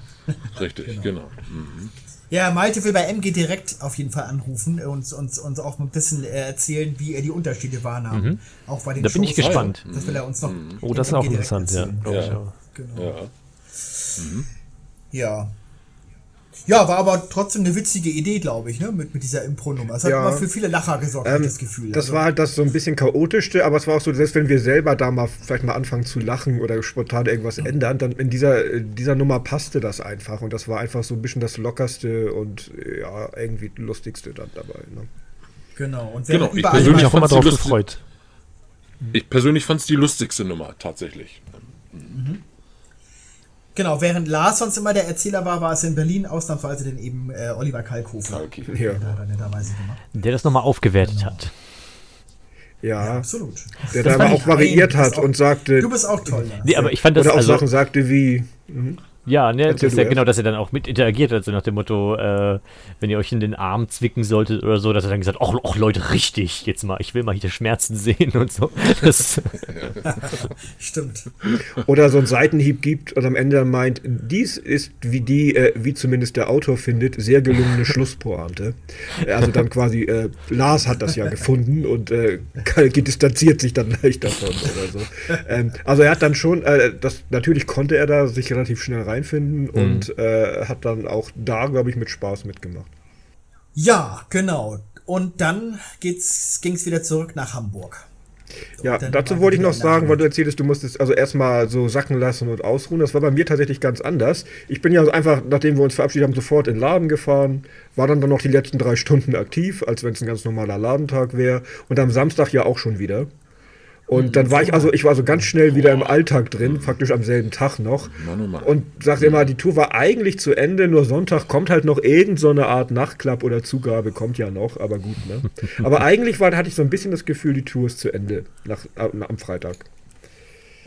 Richtig, *laughs* genau. Mhm. Ja, Malte will bei MG direkt auf jeden Fall anrufen und uns, uns auch ein bisschen äh, erzählen, wie er die Unterschiede wahrnahm. Auch bei den Da bin ich Shows. gespannt. Das will er uns noch. Oh, in das ist auch interessant, ja. erzählen. glaub ich Ja. auch. Genau. Ja. Ja. Ja, war aber trotzdem eine witzige Idee, glaube ich, ne? mit, mit dieser Impro-Nummer. Es hat Ja. immer für viele Lacher gesorgt, Ähm, ich das Gefühl. Das Also, war halt das so ein bisschen chaotischste, aber es war auch so, selbst wenn wir selber da mal vielleicht mal anfangen zu lachen oder spontan irgendwas ändern, dann in dieser, in dieser Nummer passte das einfach und das war einfach so ein bisschen das lockerste und ja, irgendwie lustigste dann dabei. Ne? Genau. Und Genau, während ich persönlich auch immer drauf gefreut. Ich persönlich fand es die lustigste Nummer, tatsächlich. Genau, während Lars sonst immer der Erzähler war, war es in Berlin ausnahmsweise dann eben äh, Oliver Kalkofe. Okay. Ja, Der hat er netterweise gemacht. Der das nochmal aufgewertet hat. ja, Absolut. der Das da aber auch variiert bist hat auch- und sagte, Du bist auch toll, Lars. Nee, aber ich fand das oder auch also. Sachen sagte wie, Ja, ne, das ist ja genau, dass er dann auch mit interagiert hat, so nach dem Motto, äh, wenn ihr euch in den Arm zwicken solltet oder so, dass er dann gesagt, ach, ach Leute, richtig, jetzt mal, ich will mal hier Schmerzen sehen und so. *laughs* Das, *laughs* Stimmt. oder so einen Seitenhieb gibt und am Ende meint, dies ist, wie die, äh, wie zumindest der Autor findet, sehr gelungene *laughs* Schlusspointe. Also dann quasi, äh, Lars hat das ja gefunden und äh, Kalki distanziert sich dann leicht davon oder so. Ähm, also er hat dann schon, äh, das, natürlich konnte er da sich relativ schnell reinfinden und äh, hat dann auch da, glaube ich, mit Spaß mitgemacht. Ja, genau. Und dann geht's, ging's wieder zurück nach Hamburg. Ja, dazu wollte ich noch sagen, weil du erzähltest, du musstest also erstmal so sacken lassen und ausruhen. Das war bei mir tatsächlich ganz anders. Ich bin ja einfach, nachdem wir uns verabschiedet haben, sofort in den Laden gefahren, war dann, dann noch die letzten drei Stunden aktiv, als wenn es ein ganz normaler Ladentag wäre. Und am Samstag ja auch schon wieder. Und dann war ich also, ich war so ganz schnell wieder im Alltag drin, praktisch am selben Tag noch. Und sagte immer, die Tour war eigentlich zu Ende, nur Sonntag kommt halt noch irgend so eine Art Nachtklapp oder Zugabe, kommt ja noch, aber gut, ne? *laughs* Aber eigentlich war, hatte ich so ein bisschen das Gefühl, die Tour ist zu Ende nach, am am Freitag.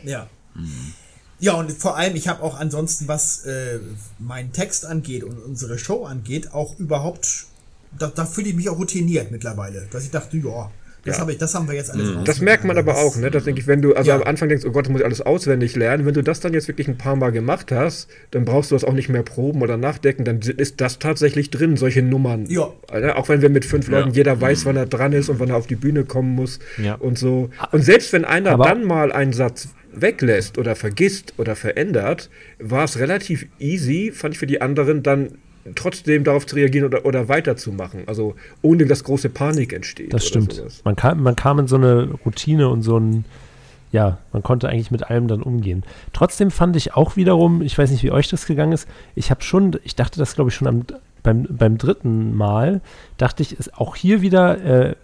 Ja. Ja, und vor allem, ich habe auch ansonsten, was äh, meinen Text angeht und unsere Show angeht, auch überhaupt, da, da fühle ich mich auch routiniert mittlerweile. Dass ich dachte, ja, das, Ja. habe ich, das haben wir jetzt alles raus. Das merkt man aber auch, ne? Das denke ich, wenn du also Ja. am Anfang denkst, oh Gott, das muss ich alles auswendig lernen. Wenn du das dann jetzt wirklich ein paar Mal gemacht hast, dann brauchst du das auch nicht mehr proben oder nachdecken. Dann ist das tatsächlich drin, solche Nummern. Ja. Ne? Auch wenn wir mit fünf Ja. Leuten, jeder weiß, wann er dran ist und wann er auf die Bühne kommen muss Ja. und so. Und selbst wenn einer Aber- dann mal einen Satz weglässt oder vergisst oder verändert, war es relativ easy, fand ich für die anderen, dann trotzdem darauf zu reagieren oder, oder weiterzumachen. Also ohne dass große Panik entsteht. Das stimmt. Man kam, man kam in so eine Routine und so ein, ja, man konnte eigentlich mit allem dann umgehen. Trotzdem fand ich auch wiederum, ich weiß nicht, wie euch das gegangen ist, ich habe schon, ich dachte das glaube ich schon am, beim, beim dritten Mal dachte ich, ist auch hier wieder äh,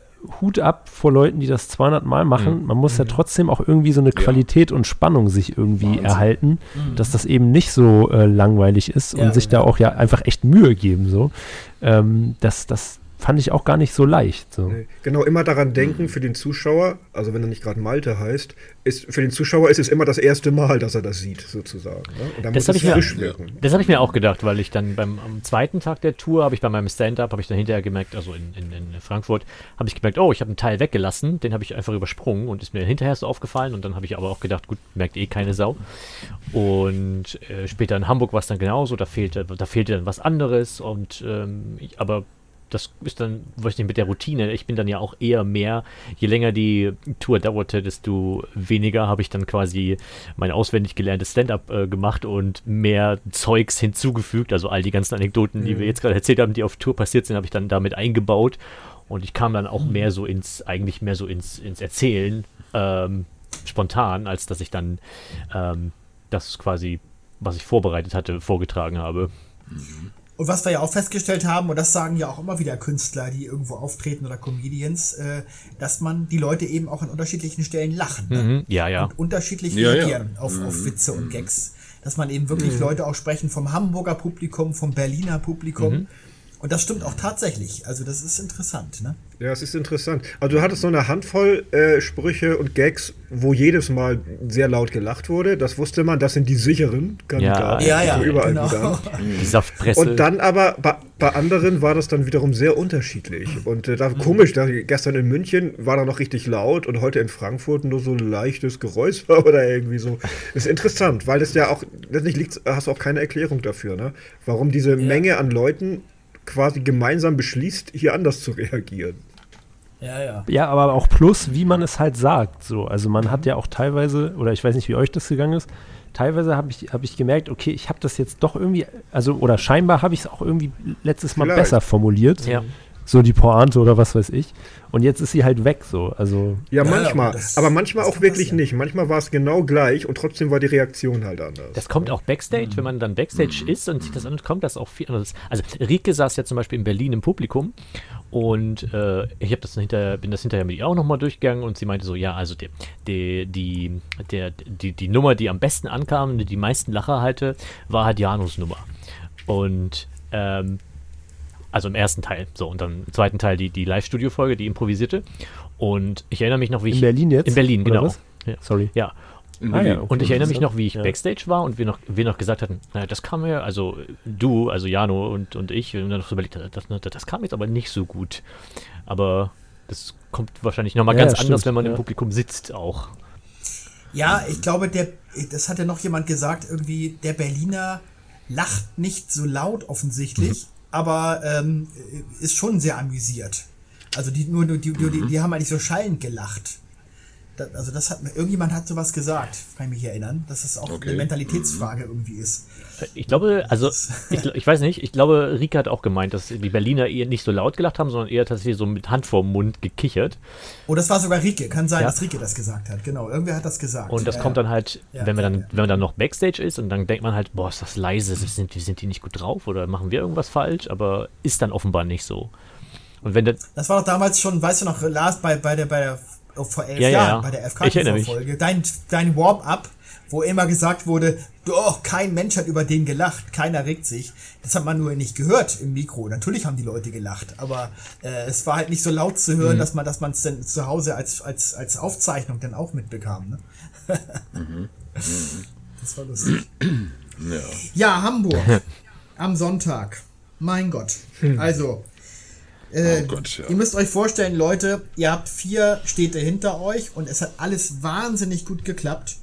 Hut ab vor Leuten, die das 200 Mal machen. Mhm. Man muss ja trotzdem auch irgendwie so eine Qualität und Spannung sich irgendwie Wahnsinn. erhalten, dass das eben nicht so äh, langweilig ist Ja, und sich da genau. auch ja einfach echt Mühe geben. So. Ähm, das, das fand ich auch gar nicht so leicht. So. Nee, Genau, immer daran denken für den Zuschauer, also wenn er nicht gerade Malte heißt, ist für den Zuschauer ist es immer das erste Mal, dass er das sieht, sozusagen. Ne? Und dann Das muss es ich mir- frisch wirken. Das habe ich mir auch gedacht, weil ich dann beim am zweiten Tag der Tour habe ich bei meinem Stand-up habe ich dann hinterher gemerkt, also in, in, in Frankfurt habe ich gemerkt, oh, ich habe einen Teil weggelassen, den habe ich einfach übersprungen und ist mir hinterher so aufgefallen und dann habe ich aber auch gedacht, gut, merkt eh keine Sau. Und äh, später in Hamburg war es dann genauso, da fehlte da fehlte dann was anderes und ähm, ich, aber das ist dann, weiß nicht, mit der Routine. Ich bin dann ja auch eher mehr, je länger die Tour dauerte, desto weniger habe ich dann quasi mein auswendig gelerntes Stand-up äh, gemacht und mehr Zeugs hinzugefügt. Also all die ganzen Anekdoten, die wir jetzt gerade erzählt haben, die auf Tour passiert sind, habe ich dann damit eingebaut. Und ich kam dann auch mehr so ins, eigentlich mehr so ins, ins Erzählen, ähm, spontan, als dass ich dann ähm, das quasi, was ich vorbereitet hatte, vorgetragen habe. Und was wir ja auch festgestellt haben, und das sagen ja auch immer wieder Künstler, die irgendwo auftreten oder Comedians, äh, dass man die Leute eben auch an unterschiedlichen Stellen lachen. Ne? Mhm, ja, ja. Und unterschiedlich Ja, ja. reagieren Auf, auf Witze und Gags. Dass man eben wirklich Leute auch sprechen vom Hamburger Publikum, vom Berliner Publikum. Und das stimmt auch tatsächlich. Also das ist interessant, ne? Ja, es ist interessant. Also du hattest so eine Handvoll äh, Sprüche und Gags, wo jedes Mal sehr laut gelacht wurde. Das wusste man, das sind die sicheren Kandidaten. Ja, ja, die überall genau. wieder. *laughs* Die Saftpresse. Und dann aber bei, bei anderen war das dann wiederum sehr unterschiedlich. Und äh, da komisch, da, gestern in München war da noch richtig laut und heute in Frankfurt nur so ein leichtes Geräuscher *laughs* oder irgendwie so. Das ist interessant, weil das ja auch, letztlich liegt, hast du auch keine Erklärung dafür, ne? Warum diese Menge an Leuten quasi gemeinsam beschließt, hier anders zu reagieren. Ja, ja. Ja, aber auch plus, wie man es halt sagt. So. Also man hat ja auch teilweise, oder ich weiß nicht, wie euch das gegangen ist, teilweise habe ich, hab ich gemerkt, okay, ich habe das jetzt doch irgendwie, also, oder scheinbar habe ich es auch irgendwie letztes Mal Vielleicht. besser formuliert. Ja. So die Pointe oder was weiß ich. Und jetzt ist sie halt weg so. Also, Ja, Ja, manchmal. aber das- aber manchmal auch wirklich passieren. nicht. Manchmal war es genau gleich und trotzdem war die Reaktion halt anders. Das kommt auch Backstage, wenn man dann Backstage ist und sich das anhört, kommt das auch viel anders. Also Rike saß ja zum Beispiel in Berlin im Publikum und äh, ich habe das hinterher, bin das hinterher mit ihr auch nochmal durchgegangen und sie meinte so, ja, also die, die, die, der, die, die Nummer, die am besten ankam, die die meisten Lacher hatte, war halt Janus Nummer. Und ähm, also im ersten Teil, so und dann im zweiten Teil die, die Live-Studio-Folge, die improvisierte. Und ich erinnere mich noch, wie ich. in Berlin jetzt? In Berlin, oder genau. Was? Ja. Sorry. Ja, Ah, ja, okay. und ich erinnere mich noch, wie ich Ja. Backstage war und wir noch, wir noch gesagt hatten, naja, das kam mir, also du, also Jano und, und ich, wir haben dann noch so überlegt, das, das, das kam jetzt aber nicht so gut. Aber das kommt wahrscheinlich nochmal Ja, ganz ja, anders, stimmt, wenn man im ja. Publikum sitzt auch. Ja, ich glaube, der, das hat ja noch jemand gesagt, irgendwie, der Berliner lacht nicht so laut offensichtlich, aber ähm, ist schon sehr amüsiert. Also die nur, nur die, die, die, die haben halt nicht so schallend gelacht. Da, also das hat irgendjemand hat sowas gesagt, kann ich mich erinnern, dass es auch Okay. eine Mentalitätsfrage irgendwie ist. Ich glaube, also, *laughs* ich, ich weiß nicht, ich glaube, Rika hat auch gemeint, dass die Berliner eher nicht so laut gelacht haben, sondern eher tatsächlich so mit Hand vorm Mund gekichert. Oh, das war sogar Rike. Kann sein, Ja. dass Rike das gesagt hat. Genau, irgendwer hat das gesagt. Und das Ja, kommt dann halt, Ja, wenn man dann, ja. wenn man dann noch Backstage ist und dann denkt man halt, boah, ist das leise, sind, sind die nicht gut drauf oder machen wir irgendwas falsch, aber ist dann offenbar nicht so. Und wenn dann, Das war doch damals schon, weißt du noch, Lars, bei, bei der, bei der, vor elf Ja, ja, Jahren, ja. bei der. FK-Folge, dein, dein Warm-up, wo immer gesagt wurde, doch, kein Mensch hat über den gelacht, keiner regt sich. Das hat man nur nicht gehört im Mikro. Natürlich haben die Leute gelacht, aber äh, es war halt nicht so laut zu Mhm. hören, dass man, dass man es dann zu Hause als, als, als Aufzeichnung dann auch mitbekam. Ne? Mhm. *laughs* Das war lustig. Ja. Ja, Hamburg. *laughs* am Sonntag. Mein Gott. Also, äh, Oh Gott, ja. ihr müsst euch vorstellen, Leute, ihr habt vier Städte hinter euch und es hat alles wahnsinnig gut geklappt.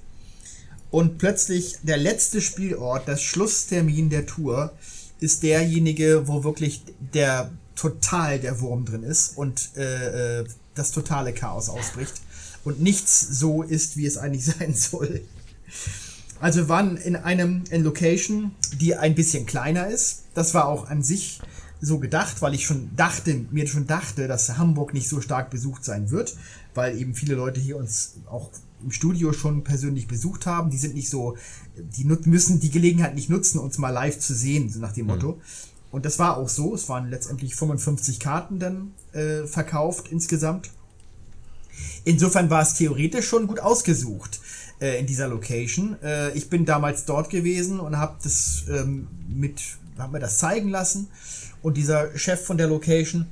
Und plötzlich der letzte Spielort, das Schlusstermin der Tour, ist derjenige, wo wirklich der total der Wurm drin ist und äh, äh, das totale Chaos ausbricht und nichts so ist, wie es eigentlich *laughs* sein soll. Also wir waren in einem in Location, die ein bisschen kleiner ist. Das war auch an sich so gedacht, weil ich schon dachte, mir schon dachte, dass Hamburg nicht so stark besucht sein wird, weil eben viele Leute hier uns auch im Studio schon persönlich besucht haben. Die sind nicht so, die müssen die Gelegenheit nicht nutzen, uns mal live zu sehen, so nach dem Motto. Und das war auch so. Es waren letztendlich 55 Karten dann äh, verkauft insgesamt. Insofern war es theoretisch schon gut ausgesucht äh, in dieser Location. Äh, ich bin damals dort gewesen und habe das ähm, mit, hab mir das zeigen lassen. Und dieser Chef von der Location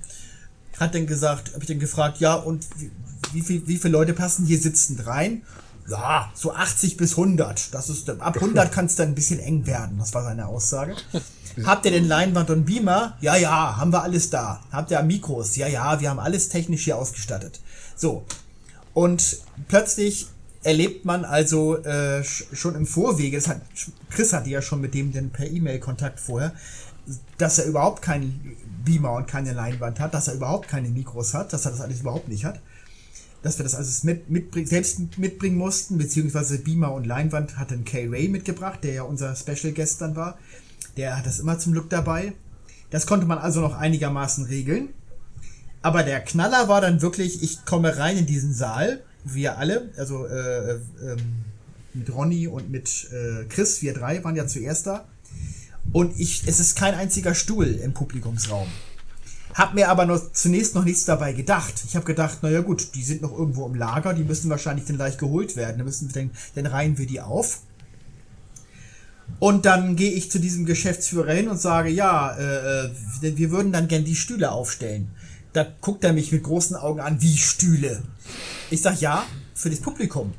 hat dann gesagt, habe ich dann gefragt, ja und wie, wie, viel, wie viele Leute passen hier sitzend rein? Ja, so 80 bis 100. Das ist ab 100 kann es dann ein bisschen eng werden. Das war seine Aussage. *laughs* Habt ihr denn Leinwand und Beamer? Ja, ja, haben wir alles da. Habt ihr Mikros? Ja, ja, wir haben alles technisch hier ausgestattet. So. Und plötzlich erlebt man also äh, schon im Vorwege, das hat, Chris hatte ja schon mit dem denn per E-Mail Kontakt vorher, dass er überhaupt keinen Beamer und keine Leinwand hat, dass er überhaupt keine Mikros hat, dass er das alles überhaupt nicht hat. Dass wir das alles mit, mitbring, selbst mitbringen mussten, beziehungsweise Beamer und Leinwand hat dann Kay Ray mitgebracht, der ja unser Special Guest dann war. Der hat das immer zum Glück dabei. Das konnte man also noch einigermaßen regeln. Aber der Knaller war dann wirklich, ich komme rein in diesen Saal, wir alle, also äh, äh, mit Ronny und mit äh, Chris, wir drei waren ja zuerst da. Und ich, es ist kein einziger Stuhl im Publikumsraum. Hab mir aber noch, zunächst noch nichts dabei gedacht. Ich habe gedacht, naja gut, die sind noch irgendwo im Lager, die müssen wahrscheinlich dann gleich geholt werden. Dann, müssen wir dann, dann reihen wir die auf. Und dann gehe ich zu diesem Geschäftsführer hin und sage, ja, äh, äh wir würden dann gern die Stühle aufstellen. Da guckt er mich mit großen Augen an, wie Stühle. Ich sag ja, für das Publikum.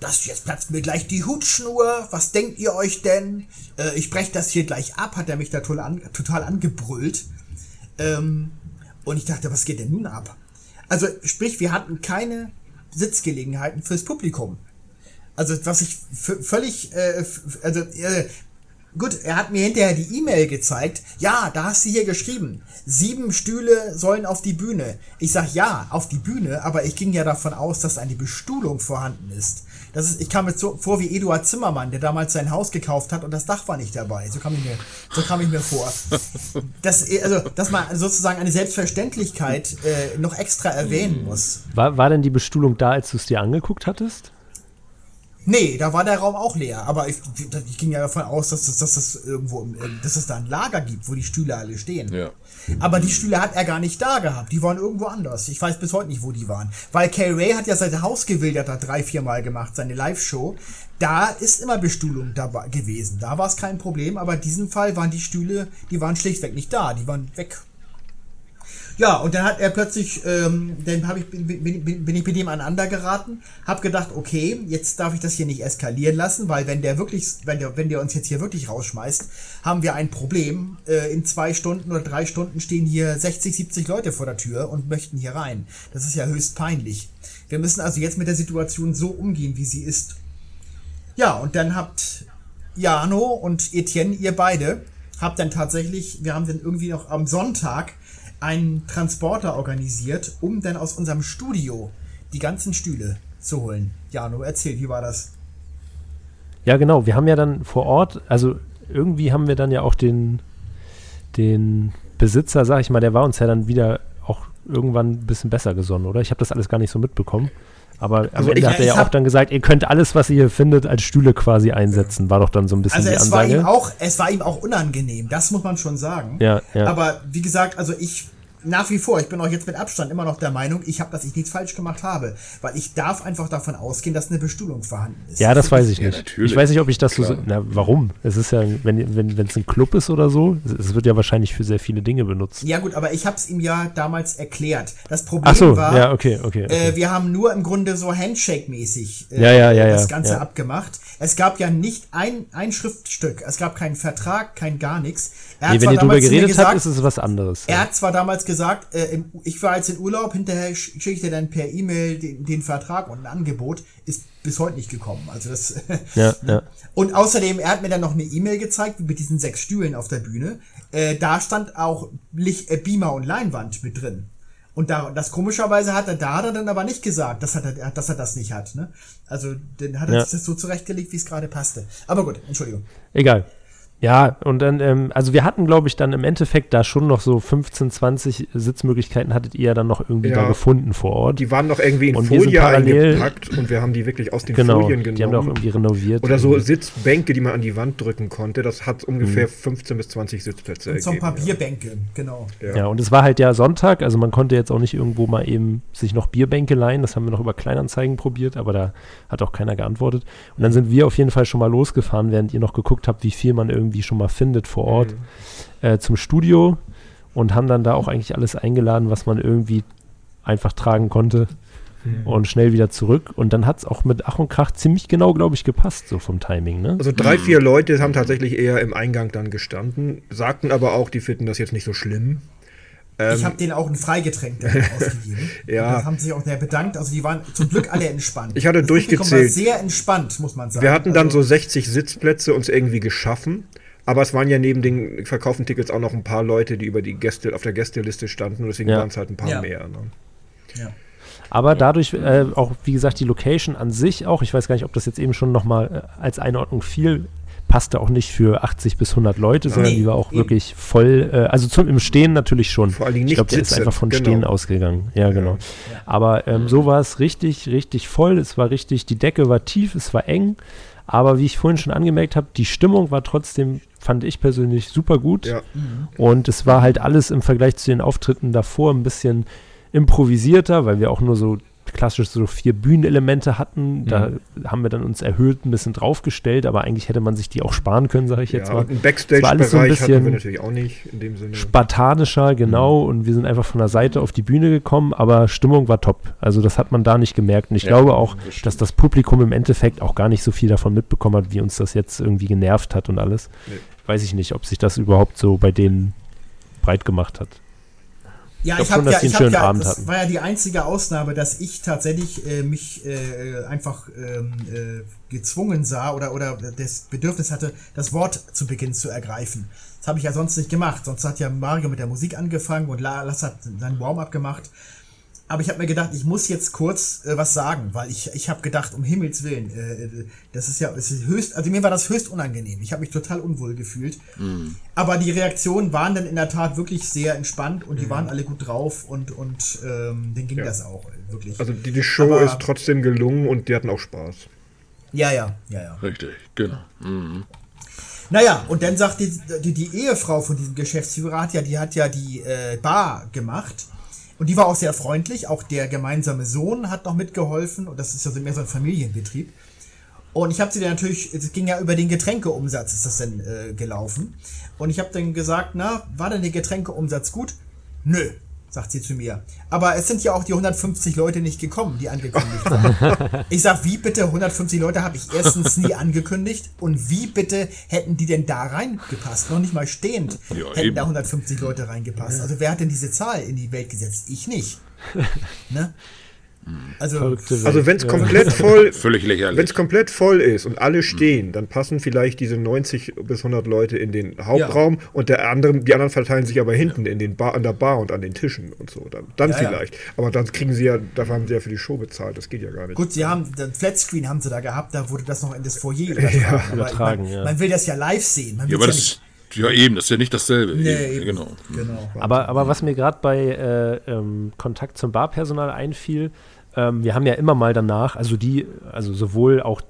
Das jetzt platzt mir gleich die Hutschnur. Was denkt ihr euch denn? Äh, ich breche das hier gleich ab, hat er mich da total, an, total angebrüllt. Ähm, und ich dachte, was geht denn nun ab? Also, sprich, wir hatten keine Sitzgelegenheiten fürs Publikum. Also, was ich völlig, äh, also, äh, Gut, er hat mir hinterher die E-Mail gezeigt. Ja, da hast du hier geschrieben. Sieben Stühle sollen auf die Bühne. Ich sag ja, auf die Bühne, aber ich ging ja davon aus, dass eine Bestuhlung vorhanden ist. Das ist ich kam mir so vor wie Eduard Zimmermann, der damals sein Haus gekauft hat und das Dach war nicht dabei. So kam ich mir, so kam ich mir vor. *laughs* Das, also, dass man sozusagen eine Selbstverständlichkeit äh, noch extra erwähnen muss. War, war denn die Bestuhlung da, als du es dir angeguckt hattest? Nee, da war der Raum auch leer. Aber ich, ich ging ja davon aus, dass es, dass das irgendwo, dass es da ein Lager gibt, wo die Stühle alle stehen. Ja. Aber die Stühle hat er gar nicht da gehabt. Die waren irgendwo anders. Ich weiß bis heute nicht, wo die waren. Weil Kay Ray hat ja sein Haus gewildert da drei, vier Mal gemacht, seine Live-Show. Da ist immer Bestuhlung dabei gewesen. Da war es kein Problem. Aber in diesem Fall waren die Stühle, die waren schlichtweg nicht da. Die waren weg. Ja, und dann hat er plötzlich, ähm, dann hab ich, bin, bin, bin ich mit ihm aneinander geraten, hab gedacht, okay, jetzt darf ich das hier nicht eskalieren lassen, weil wenn der wirklich, wenn der, wenn der uns jetzt hier wirklich rausschmeißt, haben wir ein Problem. Äh, in zwei Stunden oder drei Stunden stehen hier 60, 70 Leute vor der Tür und möchten hier rein. Das ist ja höchst peinlich. Wir müssen also jetzt mit der Situation so umgehen, wie sie ist. Ja, und dann habt Jano und Etienne, ihr beide, habt dann tatsächlich, wir haben dann irgendwie noch am Sonntag einen Transporter organisiert, um dann aus unserem Studio die ganzen Stühle zu holen. Jano, erzähl, wie war das? Ja, genau. Wir haben ja dann vor Ort, also irgendwie haben wir dann ja auch den, den Besitzer, sag ich mal, der war uns ja dann wieder auch irgendwann ein bisschen besser gesonnen, oder? Ich habe das alles gar nicht so mitbekommen. Aber am also Ende ich, hat er ja auch dann gesagt, ihr könnt alles, was ihr hier findet, als Stühle quasi einsetzen. War doch dann so ein bisschen also die Ansage. Auch, es war ihm auch unangenehm, das muss man schon sagen. Ja, ja. Aber wie gesagt, also ich nach wie vor, ich bin auch jetzt mit Abstand immer noch der Meinung, ich habe, dass ich nichts falsch gemacht habe, weil ich darf einfach davon ausgehen, dass eine Bestuhlung vorhanden ist. Ja, das weiß ich nicht. Ja, ich weiß nicht, ob ich das Klar. so. Na, warum? Es ist ja, wenn wenn wenn, es ein Club ist oder so, es, wird ja wahrscheinlich für sehr viele Dinge benutzt. Ja gut, aber ich habe es ihm ja damals erklärt. Das Problem so, war, ja, okay, okay, okay. Äh, wir haben nur im Grunde so Handshake-mäßig äh, ja, ja, ja, das Ganze ja. abgemacht. Es gab ja nicht ein, ein Schriftstück, es gab keinen Vertrag, kein gar nichts. Nee, wenn ihr drüber geredet gesagt, habt, ist es was anderes. Er hat zwar damals gesagt, äh, im ich war jetzt in Urlaub, hinterher schicke ich dir dann per E-Mail den, den, Vertrag und ein Angebot, ist bis heute nicht gekommen. Also das. Ja, ja. *laughs* Und außerdem, er hat mir dann noch eine E-Mail gezeigt, mit diesen sechs Stühlen auf der Bühne. Äh, da stand auch Licht, äh, Beamer und Leinwand mit drin. Und da, das komischerweise hat er, da hat er dann aber nicht gesagt, dass er, dass er das nicht hat. Ne? Also dann hat er ja. sich das so zurechtgelegt, wie es gerade passte. Aber gut, Entschuldigung. Egal. Ja, und dann, ähm, also wir hatten, glaube ich, dann im Endeffekt da schon noch so 15, 20 Sitzmöglichkeiten hattet ihr ja dann noch irgendwie Ja. da gefunden vor Ort. Die waren noch irgendwie in Und Folie eingepackt und wir haben die wirklich aus den genau, Folien die haben auch genommen. irgendwie renoviert. Oder so. Sitzbänke, die man an die Wand drücken konnte. Das hat Mhm. ungefähr 15 bis 20 Sitzplätze Und so ein paar Bierbänke, genau. Ja. Ja, und es war halt ja Sonntag, also man konnte jetzt auch nicht irgendwo mal eben sich noch Bierbänke leihen. Das haben wir noch über Kleinanzeigen probiert, aber da hat auch keiner geantwortet. Und dann sind wir auf jeden Fall schon mal losgefahren, während ihr noch geguckt habt, wie viel man irgendwie schon mal findet vor Ort, äh, zum Studio und haben dann da auch eigentlich alles eingeladen, was man irgendwie einfach tragen konnte und schnell wieder zurück. Und dann hat es auch mit Ach und Krach ziemlich genau, glaube ich, gepasst, so vom Timing, ne? Also drei, vier Leute haben tatsächlich eher im Eingang dann gestanden, sagten aber auch, die finden das jetzt nicht so schlimm. Ich habe denen auch ein Freigetränk *laughs* ausgegeben. Ja. Und Das haben sich auch sehr bedankt. Also die waren zum Glück alle entspannt. Ich hatte das durchgezählt. War sehr entspannt, muss man sagen. Wir hatten dann Also- so 60 Sitzplätze uns irgendwie geschaffen. Aber es waren ja neben den verkauften Tickets auch noch ein paar Leute, die über die Gäste, auf der Gästeliste standen und deswegen Ja. waren es halt ein paar Ja. mehr. Ne? Ja. Aber dadurch äh, auch, wie gesagt, die Location an sich auch, ich weiß gar nicht, ob das jetzt eben schon nochmal äh, als Einordnung fiel, passte auch nicht für 80 bis 100 Leute, sondern Nee, die war auch eben. wirklich voll, äh, also zum, im Stehen natürlich schon. Vor allen Dingen ich nicht glaube, der ist einfach von genau. Stehen ausgegangen. Ja, genau. Aber ähm, so war es richtig, richtig voll. Es war richtig, die Decke war tief, es war eng. Aber wie ich vorhin schon angemerkt habe, die Stimmung war trotzdem, fand ich persönlich super gut. Ja. Und es war halt alles im Vergleich zu den Auftritten davor ein bisschen improvisierter, weil wir auch nur so klassisch so vier Bühnenelemente hatten. Da haben wir dann uns erhöht ein bisschen draufgestellt, aber eigentlich hätte man sich die auch sparen können, sage ich jetzt ja, mal. einen Es war alles so ein Backstage-Bereich hatten wir bisschen natürlich auch nicht in dem Sinne. Spartanischer, genau, und wir sind einfach von der Seite auf die Bühne gekommen, aber Stimmung war top. Also das hat man da nicht gemerkt. Und ich Ja, glaube auch, das dass das Publikum im Endeffekt auch gar nicht so viel davon mitbekommen hat, wie uns das jetzt irgendwie genervt hat und alles. Nee. Weiß ich nicht, ob sich das überhaupt so bei denen breit gemacht hat. Ja, glaub ich habe ja, ich hab schönen ja, Abend das hatten. war ja die einzige Ausnahme, dass ich tatsächlich äh, mich äh, einfach ähm, äh, gezwungen sah oder, oder das Bedürfnis hatte, das Wort zu Beginn zu ergreifen. Das habe ich ja sonst nicht gemacht. Sonst hat ja Mario mit der Musik angefangen und La- Lass hat seinen Warm-up gemacht. Aber ich habe mir gedacht, ich muss jetzt kurz äh, was sagen, weil ich, ich habe gedacht, um Himmels Willen, äh, das ist ja es ist höchst, also mir war das höchst unangenehm. Ich habe mich total unwohl gefühlt. Aber die Reaktionen waren dann in der Tat wirklich sehr entspannt und die waren alle gut drauf und, und ähm, denen ging Ja. das auch äh, wirklich. Also die, die Show Aber- ist trotzdem gelungen und die hatten auch Spaß. ja, ja, ja, ja. Richtig, genau. Mhm. Naja, und dann sagt die, die, die Ehefrau von diesem Geschäftsführer, hat ja, die hat ja die äh, Bar gemacht. Und die war auch sehr freundlich. Auch der gemeinsame Sohn hat noch mitgeholfen. Und das ist ja so mehr so ein Familienbetrieb. Und ich habe sie dann natürlich, es ging ja über den Getränkeumsatz, ist das denn äh, gelaufen. Und ich habe dann gesagt, na, war denn der Getränkeumsatz gut? Nö, sagt sie zu mir. Aber es sind ja auch die 150 Leute nicht gekommen, die angekündigt waren. *laughs* ich sag, wie bitte 150 Leute habe ich erstens nie angekündigt und wie bitte hätten die denn da reingepasst? Noch nicht mal stehend Ja, hätten eben. da 150 Leute reingepasst. Also wer hat denn diese Zahl in die Welt gesetzt? Ich nicht. *laughs* ne? Also. Also wenn es Ja. komplett *laughs* voll, Völlig lächerlich. wenn es komplett voll ist und alle stehen, dann passen vielleicht diese 90 bis 100 Leute in den Hauptraum und der andere, die anderen verteilen sich aber hinten in den Bar, an der Bar und an den Tischen und so. Dann, dann Ja, ja. vielleicht. Aber dann kriegen sie ja, dafür haben sie ja für die Show bezahlt. Das geht ja gar nicht. Gut, sie haben den Flatscreen haben sie da gehabt, da wurde das noch in das Foyer übertragen. Ja, ja. Man will das ja live sehen. Man ja, aber ja das, ja eben, das ist ja nicht dasselbe. Nee, eben, eben. Genau. Genau. Aber, aber was mir gerade bei äh, ähm, Kontakt zum Barpersonal einfiel, ähm, wir haben ja immer mal danach, also die, also sowohl auch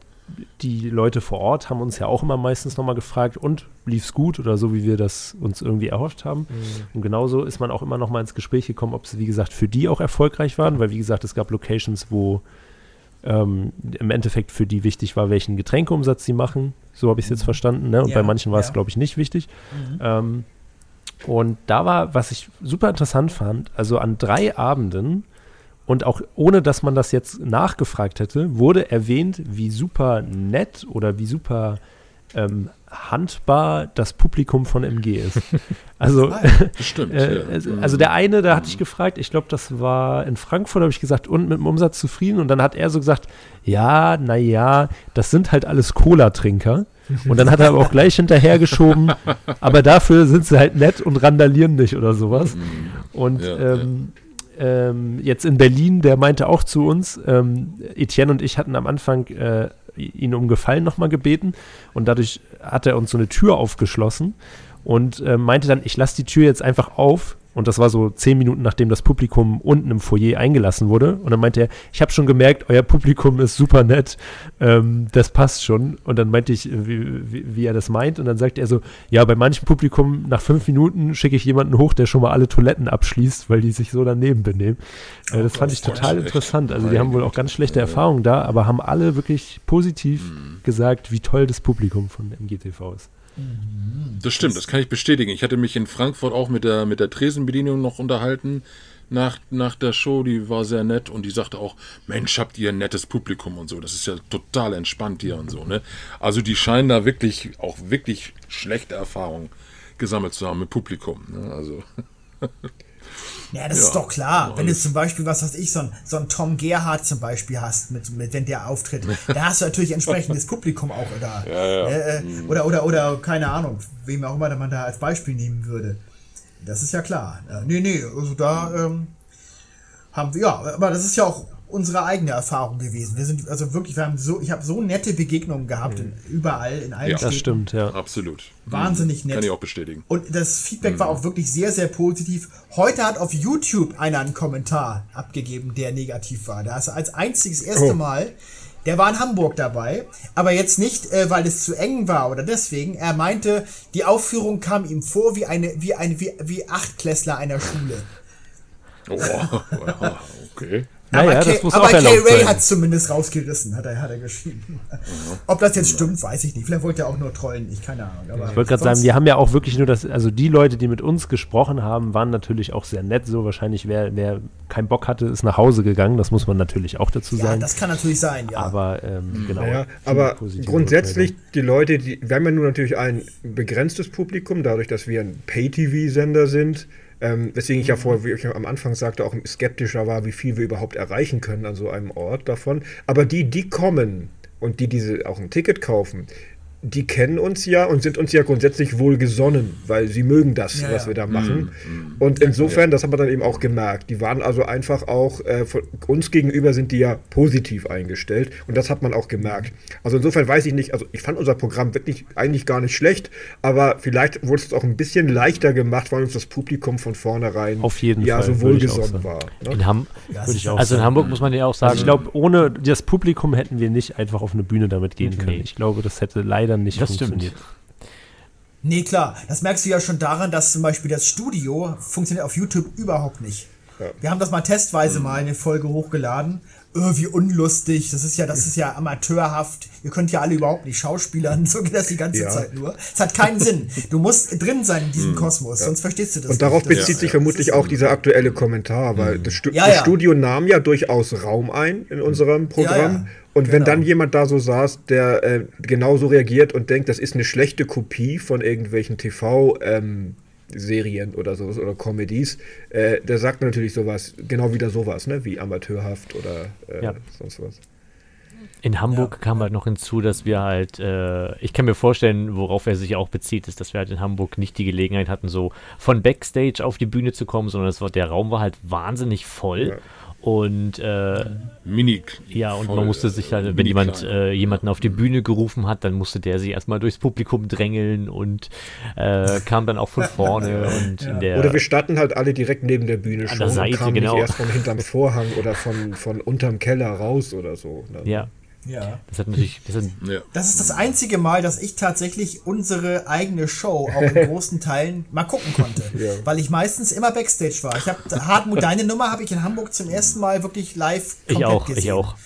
die Leute vor Ort haben uns ja auch immer meistens nochmal gefragt, und lief's gut oder so, wie wir das uns irgendwie erhofft haben. Und genauso ist man auch immer nochmal ins Gespräch gekommen, ob es, wie gesagt, für die auch erfolgreich waren, weil, wie gesagt, es gab Locations, wo ähm, im Endeffekt für die wichtig war, welchen Getränkeumsatz sie machen. So habe ich es jetzt verstanden. Ne? Und Ja, bei manchen war es, ja. glaube ich, nicht wichtig. Ähm, und da war, was ich super interessant fand, also an drei Abenden und auch ohne, dass man das jetzt nachgefragt hätte, wurde erwähnt, wie super nett oder wie super ähm, handbar das Publikum von MG ist. *laughs* Also, stimmt. *laughs* äh, ja. also- also der eine, da hatte ich gefragt, ich glaube, das war in Frankfurt, habe ich gesagt, und mit dem Umsatz zufrieden. Und dann hat er so gesagt, ja, naja, das sind halt alles Cola-Trinker. Und dann hat er aber auch gleich *laughs* hinterhergeschoben, aber dafür sind sie halt nett und randalieren nicht oder sowas. Und Ja, ähm, ähm, jetzt in Berlin, der meinte auch zu uns, ähm, Etienne und ich hatten am Anfang äh, ihn um Gefallen nochmal gebeten und dadurch hat er uns so eine Tür aufgeschlossen und äh, meinte dann, ich lasse die Tür jetzt einfach auf, und das war so zehn Minuten, nachdem das Publikum unten im Foyer eingelassen wurde. Und dann meinte er, ich habe schon gemerkt, euer Publikum ist super nett, ähm, das passt schon. Und dann meinte ich, wie, wie, wie, er das meint. Und dann sagte er so, ja, bei manchem Publikum nach fünf Minuten schicke ich jemanden hoch, der schon mal alle Toiletten abschließt, weil die sich so daneben benehmen. Äh, das oh, fand ich total interessant. Also die haben wohl auch ganz schlechte Erfahrungen da, aber haben alle wirklich positiv mhm. gesagt, wie toll das Publikum von MGTV ist. Das stimmt, das kann ich bestätigen. Ich hatte mich in Frankfurt auch mit der, mit der Tresenbedienung noch unterhalten nach, nach der Show. Die war sehr nett und die sagte auch: Mensch, habt ihr ein nettes Publikum und so. Das ist ja total entspannt hier und so. Ne? Also, die scheinen da wirklich auch wirklich schlechte Erfahrungen gesammelt zu haben mit Publikum. Ne? Also. *laughs* Ja, das ja. ist doch klar. Wenn du zum Beispiel, was weiß ich, so ein, so ein Tom Gerhardt zum Beispiel hast, mit, mit, wenn der auftritt, da hast du natürlich entsprechendes *laughs* Publikum auch da. Ja, ja. Äh, mhm. oder, oder, oder, keine Ahnung, wem auch immer man da als Beispiel nehmen würde. Das ist ja klar. Äh, nee, nee, also da ähm, haben wir, ja, aber das ist ja auch unsere eigene Erfahrung gewesen. Wir sind also wirklich, wir haben so, ich habe so nette Begegnungen gehabt, in, überall, in allen ja, Städten. Das stimmt, ja. Absolut. Wahnsinnig nett. Kann ich auch bestätigen. Und das Feedback mhm. war auch wirklich sehr, sehr positiv. Heute hat auf YouTube einer einen Kommentar abgegeben, der negativ war. Da ist als einziges erste oh. Mal der war in Hamburg dabei, aber jetzt nicht, äh, weil es zu eng war oder deswegen. Er meinte, die Aufführung kam ihm vor wie eine, wie eine, wie, wie Achtklässler einer Schule. Oh, *laughs* okay. Aber, naja, Kay, aber Kay Ray hat zumindest rausgerissen, hat er, hat er geschrieben. Mhm. Ob das jetzt stimmt, weiß ich nicht. Vielleicht wollte er auch nur trollen, ich keine Ahnung. Aber ich wollte gerade sagen, wir haben ja auch wirklich nur das, also die Leute, die mit uns gesprochen haben, waren natürlich auch sehr nett. So wahrscheinlich, wer, wer keinen Bock hatte, ist nach Hause gegangen. Das muss man natürlich auch dazu sagen. Ja, das kann natürlich sein, ja. Aber ähm, mhm. genau. Naja, aber grundsätzlich, die Leute, die, wir haben ja nun natürlich ein begrenztes Publikum, dadurch, dass wir ein Pay-TV-Sender sind. Ähm, weswegen ich ja vorher, wie ich am Anfang sagte, auch skeptischer war, wie viel wir überhaupt erreichen können an so einem Ort davon. Aber die, die kommen und die diese auch ein Ticket kaufen, die kennen uns ja und sind uns ja grundsätzlich wohlgesonnen, weil sie mögen das, ja, was ja. wir da machen. Mm, mm. Und insofern, das haben wir dann eben auch gemerkt. Die waren also einfach auch, äh, von uns gegenüber sind die ja positiv eingestellt und das hat man auch gemerkt. Also insofern weiß ich nicht, also ich fand unser Programm wirklich eigentlich gar nicht schlecht, aber vielleicht wurde es auch ein bisschen leichter gemacht, weil uns das Publikum von vornherein Auf jeden ja Fall, so wohlgesonnen war. Ne? In Ham also in Hamburg muss man ja auch sagen, also ich glaube, ohne das Publikum hätten wir nicht einfach auf eine Bühne damit gehen können. Ich glaube, das hätte leider dann nicht das funktioniert. Stimmt. Nee, klar. Das merkst du ja schon daran, dass zum Beispiel das Studio funktioniert auf YouTube überhaupt nicht. Ja. Wir haben das mal testweise mhm. mal eine Folge hochgeladen. Oh, wie unlustig. Das ist ja, das ist ja amateurhaft. Ihr könnt ja alle überhaupt nicht schauspielern. *laughs* So geht das die ganze ja. Zeit nur. Es hat keinen Sinn. Du musst drin sein in diesem mhm. Kosmos, ja. sonst verstehst du das Und darauf nicht. bezieht sich vermutlich auch dieser aktuelle Kommentar, weil mhm. das, Stu das Studio nahm ja durchaus Raum ein in unserem Programm. Und genau. wenn dann jemand da so saß, der äh, genauso reagiert und denkt, das ist eine schlechte Kopie von irgendwelchen TV-Serien ähm, oder sowas oder Comedies, äh, der sagt natürlich sowas, genau wieder sowas, ne? Wie amateurhaft oder äh, ja. sonst was. In Hamburg ja. kam halt noch hinzu, dass wir halt, äh, ich kann mir vorstellen, worauf er sich auch bezieht, ist, dass wir halt in Hamburg nicht die Gelegenheit hatten, so von Backstage auf die Bühne zu kommen, sondern war, der Raum war halt wahnsinnig voll. Ja. Und äh, Mini. Ja, und voll, man musste sich halt, wenn jemand äh, jemanden auf die Bühne gerufen hat, dann musste der sich erstmal durchs Publikum drängeln und äh, kam dann auch von vorne. *laughs* und ja. der, oder wir standen halt alle direkt neben der Bühne schon der Seite, und kamen genau. nicht erst von hinterm Vorhang oder von, von unterm Keller raus oder so. Dann. Ja. Ja. Das hat natürlich. Das, hat, ja. das, ist das einzige Mal, dass ich tatsächlich unsere eigene Show auch in *laughs* großen Teilen mal gucken konnte. *laughs* Ja. Weil ich meistens immer Backstage war. Ich habe Hartmut, deine Nummer habe ich in Hamburg zum ersten Mal wirklich live komplett Ich auch, gesehen. ich auch.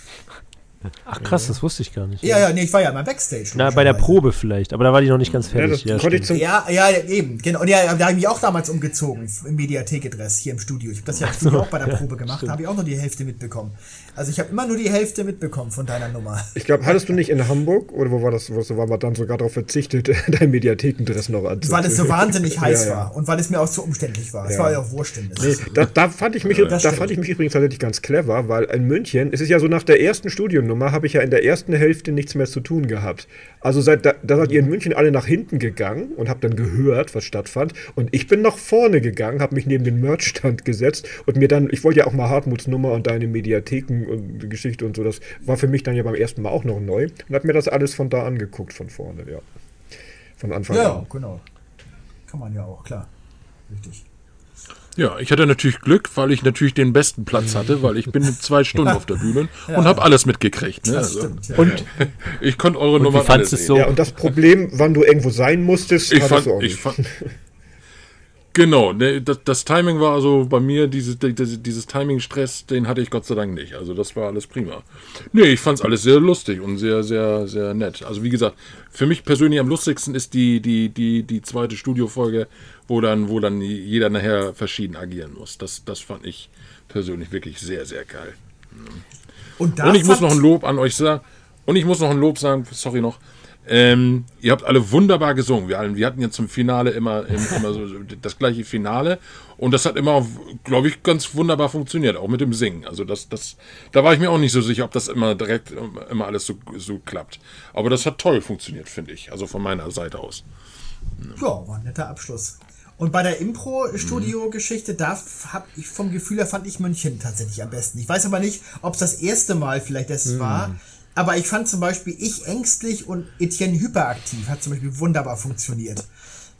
Ach krass, das wusste ich gar nicht. Ja, ja, nee, ich war ja mal Backstage. Na, bei der Probe vielleicht, aber da war die noch nicht ganz fertig. Ja, ja, ja, ja, eben. Genau. Und ja, da habe ich mich auch damals umgezogen im Mediathek-Dress hier im Studio. Ich habe das ja so, auch bei der Probe gemacht, da habe ich auch nur die Hälfte mitbekommen. Also ich habe immer nur die Hälfte mitbekommen von deiner Nummer. Ich glaube, hattest du nicht in Hamburg, oder wo war das, wo war man dann sogar darauf verzichtet, *laughs* dein Mediathekendress noch anzuziehen? Weil es so wahnsinnig *laughs* heiß ja, ja. war und weil es mir auch zu umständlich war. Es war ja auch wurscht. Nee, da, da, fand ich mich, da fand ich mich übrigens tatsächlich ganz clever, weil in München, es ist ja so nach der ersten Studionummer, Nummer habe ich ja in der ersten Hälfte nichts mehr zu tun gehabt. Also seit da, da seid ihr in München alle nach hinten gegangen und habt dann gehört, was stattfand. Und ich bin nach vorne gegangen, habe mich neben den Merchstand gesetzt und mir dann, ich wollte ja auch mal Hartmuts Nummer und deine Mediatheken und Geschichte und so, das war für mich dann ja beim ersten Mal auch noch neu und habe mir das alles von da angeguckt, von vorne, ja. Von Anfang Ja, an. genau. Kann man ja auch, klar. Richtig. Ja, ich hatte natürlich Glück, weil ich natürlich den besten Platz hatte, weil ich bin *laughs* zwei Stunden auf der Bühne und habe alles mitgekriegt. Ne? Das Also, stimmt, ja. Und ich konnte eure wie Nummer fandst es so? Ja, und das Problem, wann du irgendwo sein musstest, Ich hattest fand, du auch ich nicht. fand, *laughs* genau, ne, das, das Timing war also bei mir, diese, diese, dieses Timing-Stress, den hatte ich Gott sei Dank nicht. Also das war alles prima. Nee, ich fand es alles sehr lustig und sehr, sehr, sehr nett. Also wie gesagt, für mich persönlich am lustigsten ist die, die, die, die zweite Studiofolge, wo dann, wo dann jeder nachher verschieden agieren muss. Das, das fand ich persönlich wirklich sehr, sehr geil. Und, Und ich muss noch ein Lob an euch sagen. Und ich muss noch ein Lob sagen, sorry noch. Ähm, ihr habt alle wunderbar gesungen. Wir, alle, wir hatten ja zum Finale immer, im- *laughs* immer so das gleiche Finale. Und das hat immer, glaube ich, ganz wunderbar funktioniert, auch mit dem Singen. Also das, das, da war ich mir auch nicht so sicher, ob das immer direkt immer alles so, so klappt. Aber das hat toll funktioniert, finde ich. Also von meiner Seite aus. Ja, war ein netter Abschluss. Und bei der Impro-Studio-Geschichte, da habe ich vom Gefühl her fand ich München tatsächlich am besten. Ich weiß aber nicht, ob es das erste Mal vielleicht das war. Aber ich fand zum Beispiel ich ängstlich und Etienne hyperaktiv hat zum Beispiel wunderbar funktioniert.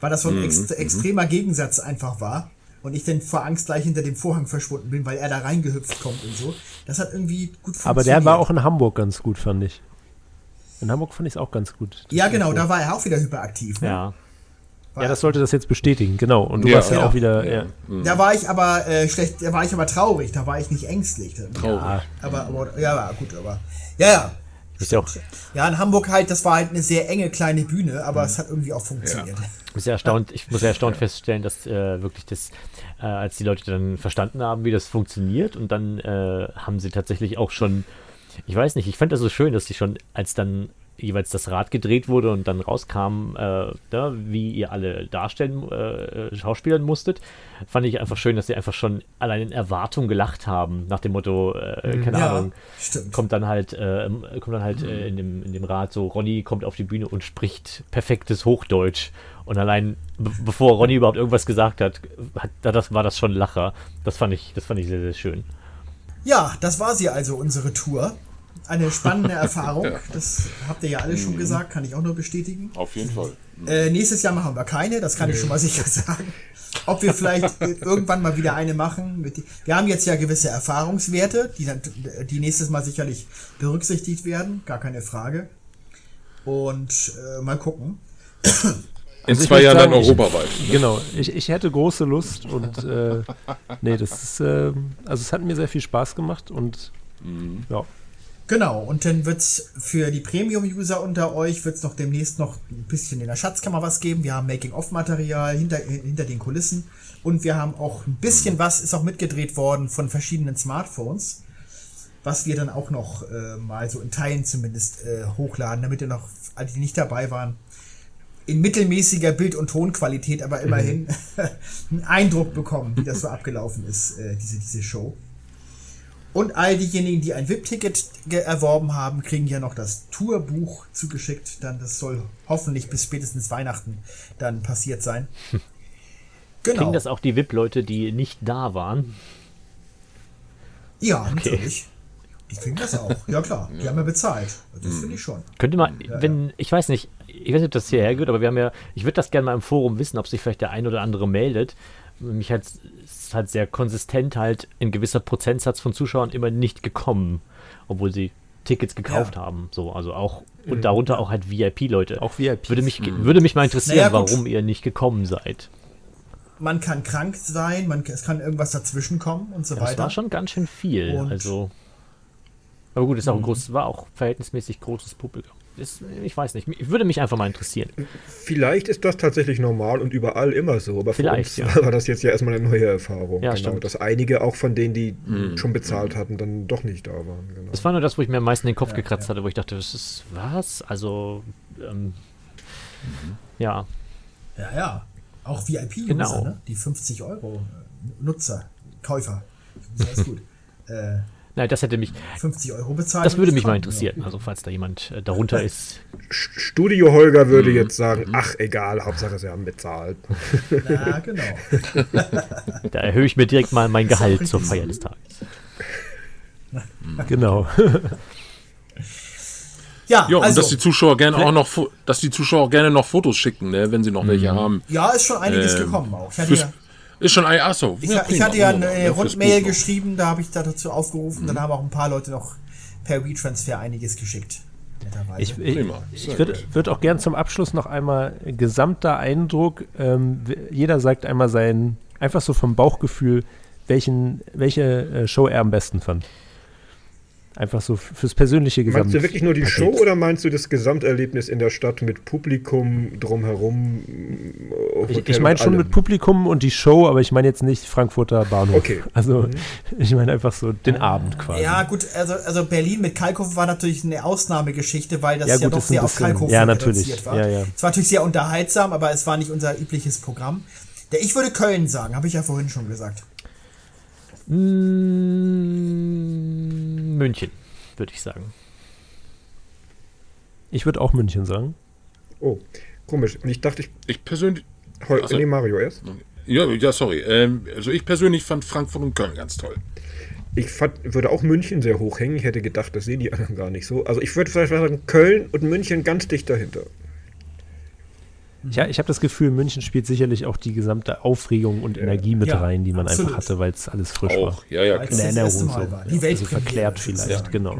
Weil das so ein ext extremer Gegensatz einfach war. Und ich dann vor Angst gleich hinter dem Vorhang verschwunden bin, weil er da reingehüpft kommt und so. Das hat irgendwie gut funktioniert. Aber der war auch in Hamburg ganz gut, fand ich. In Hamburg fand ich es auch ganz gut. Ja, genau, da war er auch wieder hyperaktiv. Ne? ja. Ja, das sollte das jetzt bestätigen, genau. Und du Ja. warst ja, Ja. auch wieder. Ja. Da war ich aber äh, schlecht, da war ich aber traurig, da war ich nicht ängstlich. Traurig. Aber, aber ja, war gut, aber ja, ja. Ist ja auch Ja, in Hamburg halt, das war halt eine sehr enge kleine Bühne, aber es hat irgendwie auch funktioniert. Ich muss *laughs* ja erstaunt, ich muss ja erstaunt feststellen, dass äh, wirklich das, äh, als die Leute dann verstanden haben, wie das funktioniert, und dann äh, haben sie tatsächlich auch schon, ich weiß nicht, ich fand das so schön, dass sie schon, als dann jeweils das Rad gedreht wurde und dann rauskam, äh, ne, wie ihr alle darstellen, äh, äh, schauspielern musstet, fand ich einfach schön, dass sie einfach schon allein in Erwartung gelacht haben, nach dem Motto, äh, keine Ja, Ahnung, stimmt. kommt dann halt, äh, kommt dann halt äh, in, dem, in dem Rat so, Ronny kommt auf die Bühne und spricht perfektes Hochdeutsch. Und allein, be bevor Ronny überhaupt irgendwas gesagt hat, hat das, war das schon Lacher. Das fand ich, das fand ich sehr, sehr schön. Ja, das war sie also, unsere Tour. Eine spannende *laughs* Erfahrung. Das habt ihr ja alle schon gesagt, kann ich auch nur bestätigen. Auf jeden Fall. Äh, nächstes Jahr machen wir keine, das kann ich schon mal sicher *laughs* sagen. Ob wir vielleicht äh, irgendwann mal wieder eine machen. Mit die, wir haben jetzt ja gewisse Erfahrungswerte, die, dann, die nächstes Mal sicherlich berücksichtigt werden, gar keine Frage. Und äh, mal gucken. *coughs* In Also zwei Jahren dann sagen, europaweit. Genau, ich, ich hätte große Lust und äh, *laughs* nee, das ist, äh, also es hat mir sehr viel Spaß gemacht und ja, Genau, und dann wird's für die Premium-User unter euch wird's noch demnächst noch ein bisschen in der Schatzkammer was geben. Wir haben Making-of-Material hinter, hinter den Kulissen und wir haben auch ein bisschen was, ist auch mitgedreht worden von verschiedenen Smartphones, was wir dann auch noch äh, mal so in Teilen zumindest äh, hochladen, damit ihr noch, alle die nicht dabei waren, in mittelmäßiger Bild- und Tonqualität, aber immerhin *laughs* einen Eindruck bekommen, wie das so abgelaufen ist, äh, diese, diese Show. Und all diejenigen, die ein VIP-Ticket erworben haben, kriegen ja noch das Tourbuch zugeschickt. Dann das soll hoffentlich bis spätestens Weihnachten dann passiert sein. *laughs* Genau. Kriegen das auch die VIP-Leute, die nicht da waren? ja, natürlich. Die kriegen das auch. Ja klar, die haben ja bezahlt. Das Mhm. finde ich schon. Könnte man, wenn, ich weiß nicht, ich weiß nicht, ob das hierher gehört, aber wir haben ja, ich würde das gerne mal im Forum wissen, ob sich vielleicht der ein oder andere meldet. Mich es ist halt sehr konsistent halt ein gewisser Prozentsatz von Zuschauern immer nicht gekommen, obwohl sie Tickets gekauft Ja. haben. So, also auch, und darunter auch halt VIP-Leute. auch VIP. Würde mich, würde mich mal interessieren, Naja, warum ihr nicht gekommen seid. Man kann krank sein, man, es kann irgendwas dazwischen kommen und so Das weiter. war schon ganz schön viel. Und- also. Aber gut, ist auch ein großes, war auch verhältnismäßig großes Publikum. Ist, ich weiß nicht, würde mich einfach mal interessieren. Vielleicht ist das tatsächlich normal und überall immer so, aber Vielleicht, für uns ja. war das jetzt ja erstmal eine neue Erfahrung. Ja, genau, stimmt. dass einige auch von denen, die schon bezahlt hatten, dann doch nicht da waren. Genau. Das war nur das, wo ich mir am meisten den Kopf gekratzt hatte, wo ich dachte, das ist was? Also, ähm, ja, Ja, ja. Auch VIP-User, Genau. ne? die 50 Euro Nutzer, Käufer. Ja, ist gut. *laughs* äh, Nein, das hätte mich, 50 Euro bezahlen. das und würde ich mich mal interessieren. Also falls da jemand äh, darunter ist. Sch- Studio Holger Mhm. würde jetzt sagen, ach egal, Hauptsache sie haben bezahlt. Ja, ja genau. *laughs* Da erhöhe ich mir direkt mal mein Gehalt zur. Feier des Tages. *laughs* Genau. Ja, Ja, und also, dass die Zuschauer gerne auch noch, dass die Zuschauer gerne noch Fotos schicken, ne, wenn sie noch welche haben. ja, ist schon einiges Ähm, gekommen auch. Ich hatte ja, ist schon ein, achso. ich, ich hatte ja eine fürs Rundmail geschrieben, da habe ich da dazu aufgerufen, Mhm. dann haben auch ein paar Leute noch per WeTransfer einiges geschickt. Ich, ich, ich würde würd auch gern zum Abschluss noch einmal gesamter Eindruck, ähm, jeder sagt einmal sein, einfach so vom Bauchgefühl, welchen, welche äh, Show er am besten fand. Einfach so fürs persönliche Gesamt. Meinst du wirklich nur die Paket. Show oder meinst du das Gesamterlebnis in der Stadt mit Publikum drumherum? Äh, Ich, ich meine schon allem? mit Publikum und die Show, aber ich meine jetzt nicht Frankfurter Bahnhof. Okay. Also *laughs* ich meine einfach so den Abend quasi. Ja, gut, also, also Berlin mit Kalkofe war natürlich eine Ausnahmegeschichte, weil das Ja, ja, gut, doch ist ein sehr auf bisschen- Kalkofe ja, natürlich. reduziert war. Ja, ja. Es war natürlich sehr unterhaltsam, aber es war nicht unser übliches Programm. Der, ich würde Köln sagen, habe ich ja vorhin schon gesagt. Mm, München, würde ich sagen. Ich würde auch München sagen. Oh, komisch. Und ich dachte, ich. Ich persönlich, Heu, Also- nee, Mario erst. ja, ja, sorry. Ähm, also ich persönlich fand Frankfurt und Köln ganz toll. Ich fand, würde auch München sehr hoch hängen. Ich hätte gedacht, das sehen die anderen gar nicht so. Also ich würde vielleicht sagen, Köln und München ganz dicht dahinter. Ja, ich habe das Gefühl, München spielt sicherlich auch die gesamte Aufregung und Energie mit Ja, rein, die man absolut. einfach hatte, weil es alles frisch war. Auch, ja, ja, Als In Erinnerung Mal so. war. Die Also Weltpremiere, verklärt vielleicht, sozusagen. genau.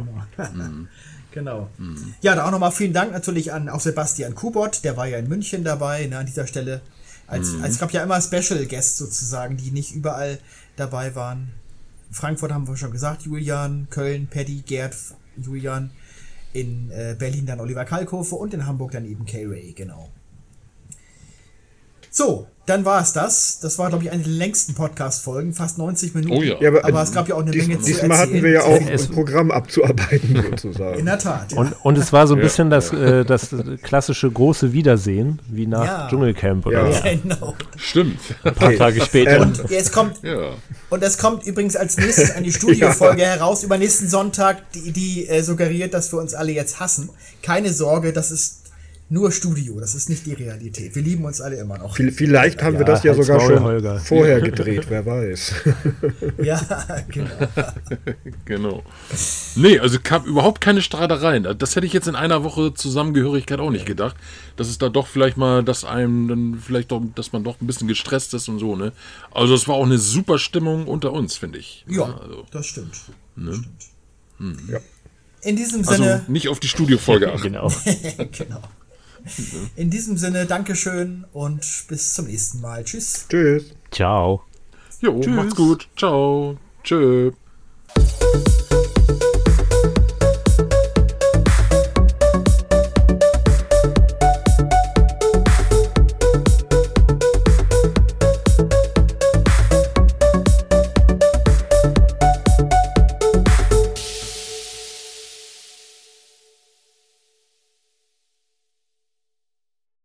Genau. Ja, da auch nochmal vielen Dank natürlich an auch Sebastian Kubot, der war ja in München dabei, ne, an dieser Stelle. Als, als es gab ja immer Special Guests sozusagen, die nicht überall dabei waren. Frankfurt haben wir schon gesagt, Julian, Köln, Paddy, Gerd, Julian, in äh, Berlin dann Oliver Kalkofe und in Hamburg dann eben K-Ray, genau. So, dann war es das. Das war, glaube ich, eine der längsten Podcast-Folgen, fast 90 Minuten. Oh ja. Ja, aber, Aber es gab ja auch eine dies, Menge zu Diesmal hatten wir ja auch *laughs* ein Programm abzuarbeiten, *laughs* In sozusagen. der Tat. Ja. Und, und es war so ein bisschen das, äh, das klassische große Wiedersehen, wie nach Ja. Dschungelcamp oder Ja. so. genau. Stimmt. Ein paar Tage später. Ähm, Und jetzt kommt Ja. Und es kommt übrigens als nächstes eine *laughs* Studiofolge heraus über nächsten Sonntag, die, die äh, suggeriert, dass wir uns alle jetzt hassen. Keine Sorge, das ist nur Studio, das ist nicht die Realität. Wir lieben uns alle immer noch. Viel- Vielleicht haben wir Ja, das ja sogar Maul, schon Holger. vorher gedreht, wer weiß. *laughs* *laughs* Ja, genau. *laughs* Genau. Nee, also kam überhaupt keine Streitereien. Das hätte ich jetzt in einer Woche Zusammengehörigkeit auch nicht gedacht. Dass es da doch vielleicht mal, dass einem dann vielleicht doch, dass man doch ein bisschen gestresst ist und so, ne? Also es war auch eine super Stimmung unter uns, finde ich. Ja, Also, das stimmt. Das stimmt. Ja. In diesem also Sinne, nicht auf die Studiofolge achten. genau. genau. In diesem Sinne, Dankeschön und bis zum nächsten Mal. Tschüss. Tschüss. Ciao. Jo, Tschüss. macht's gut. Ciao. Tschüss.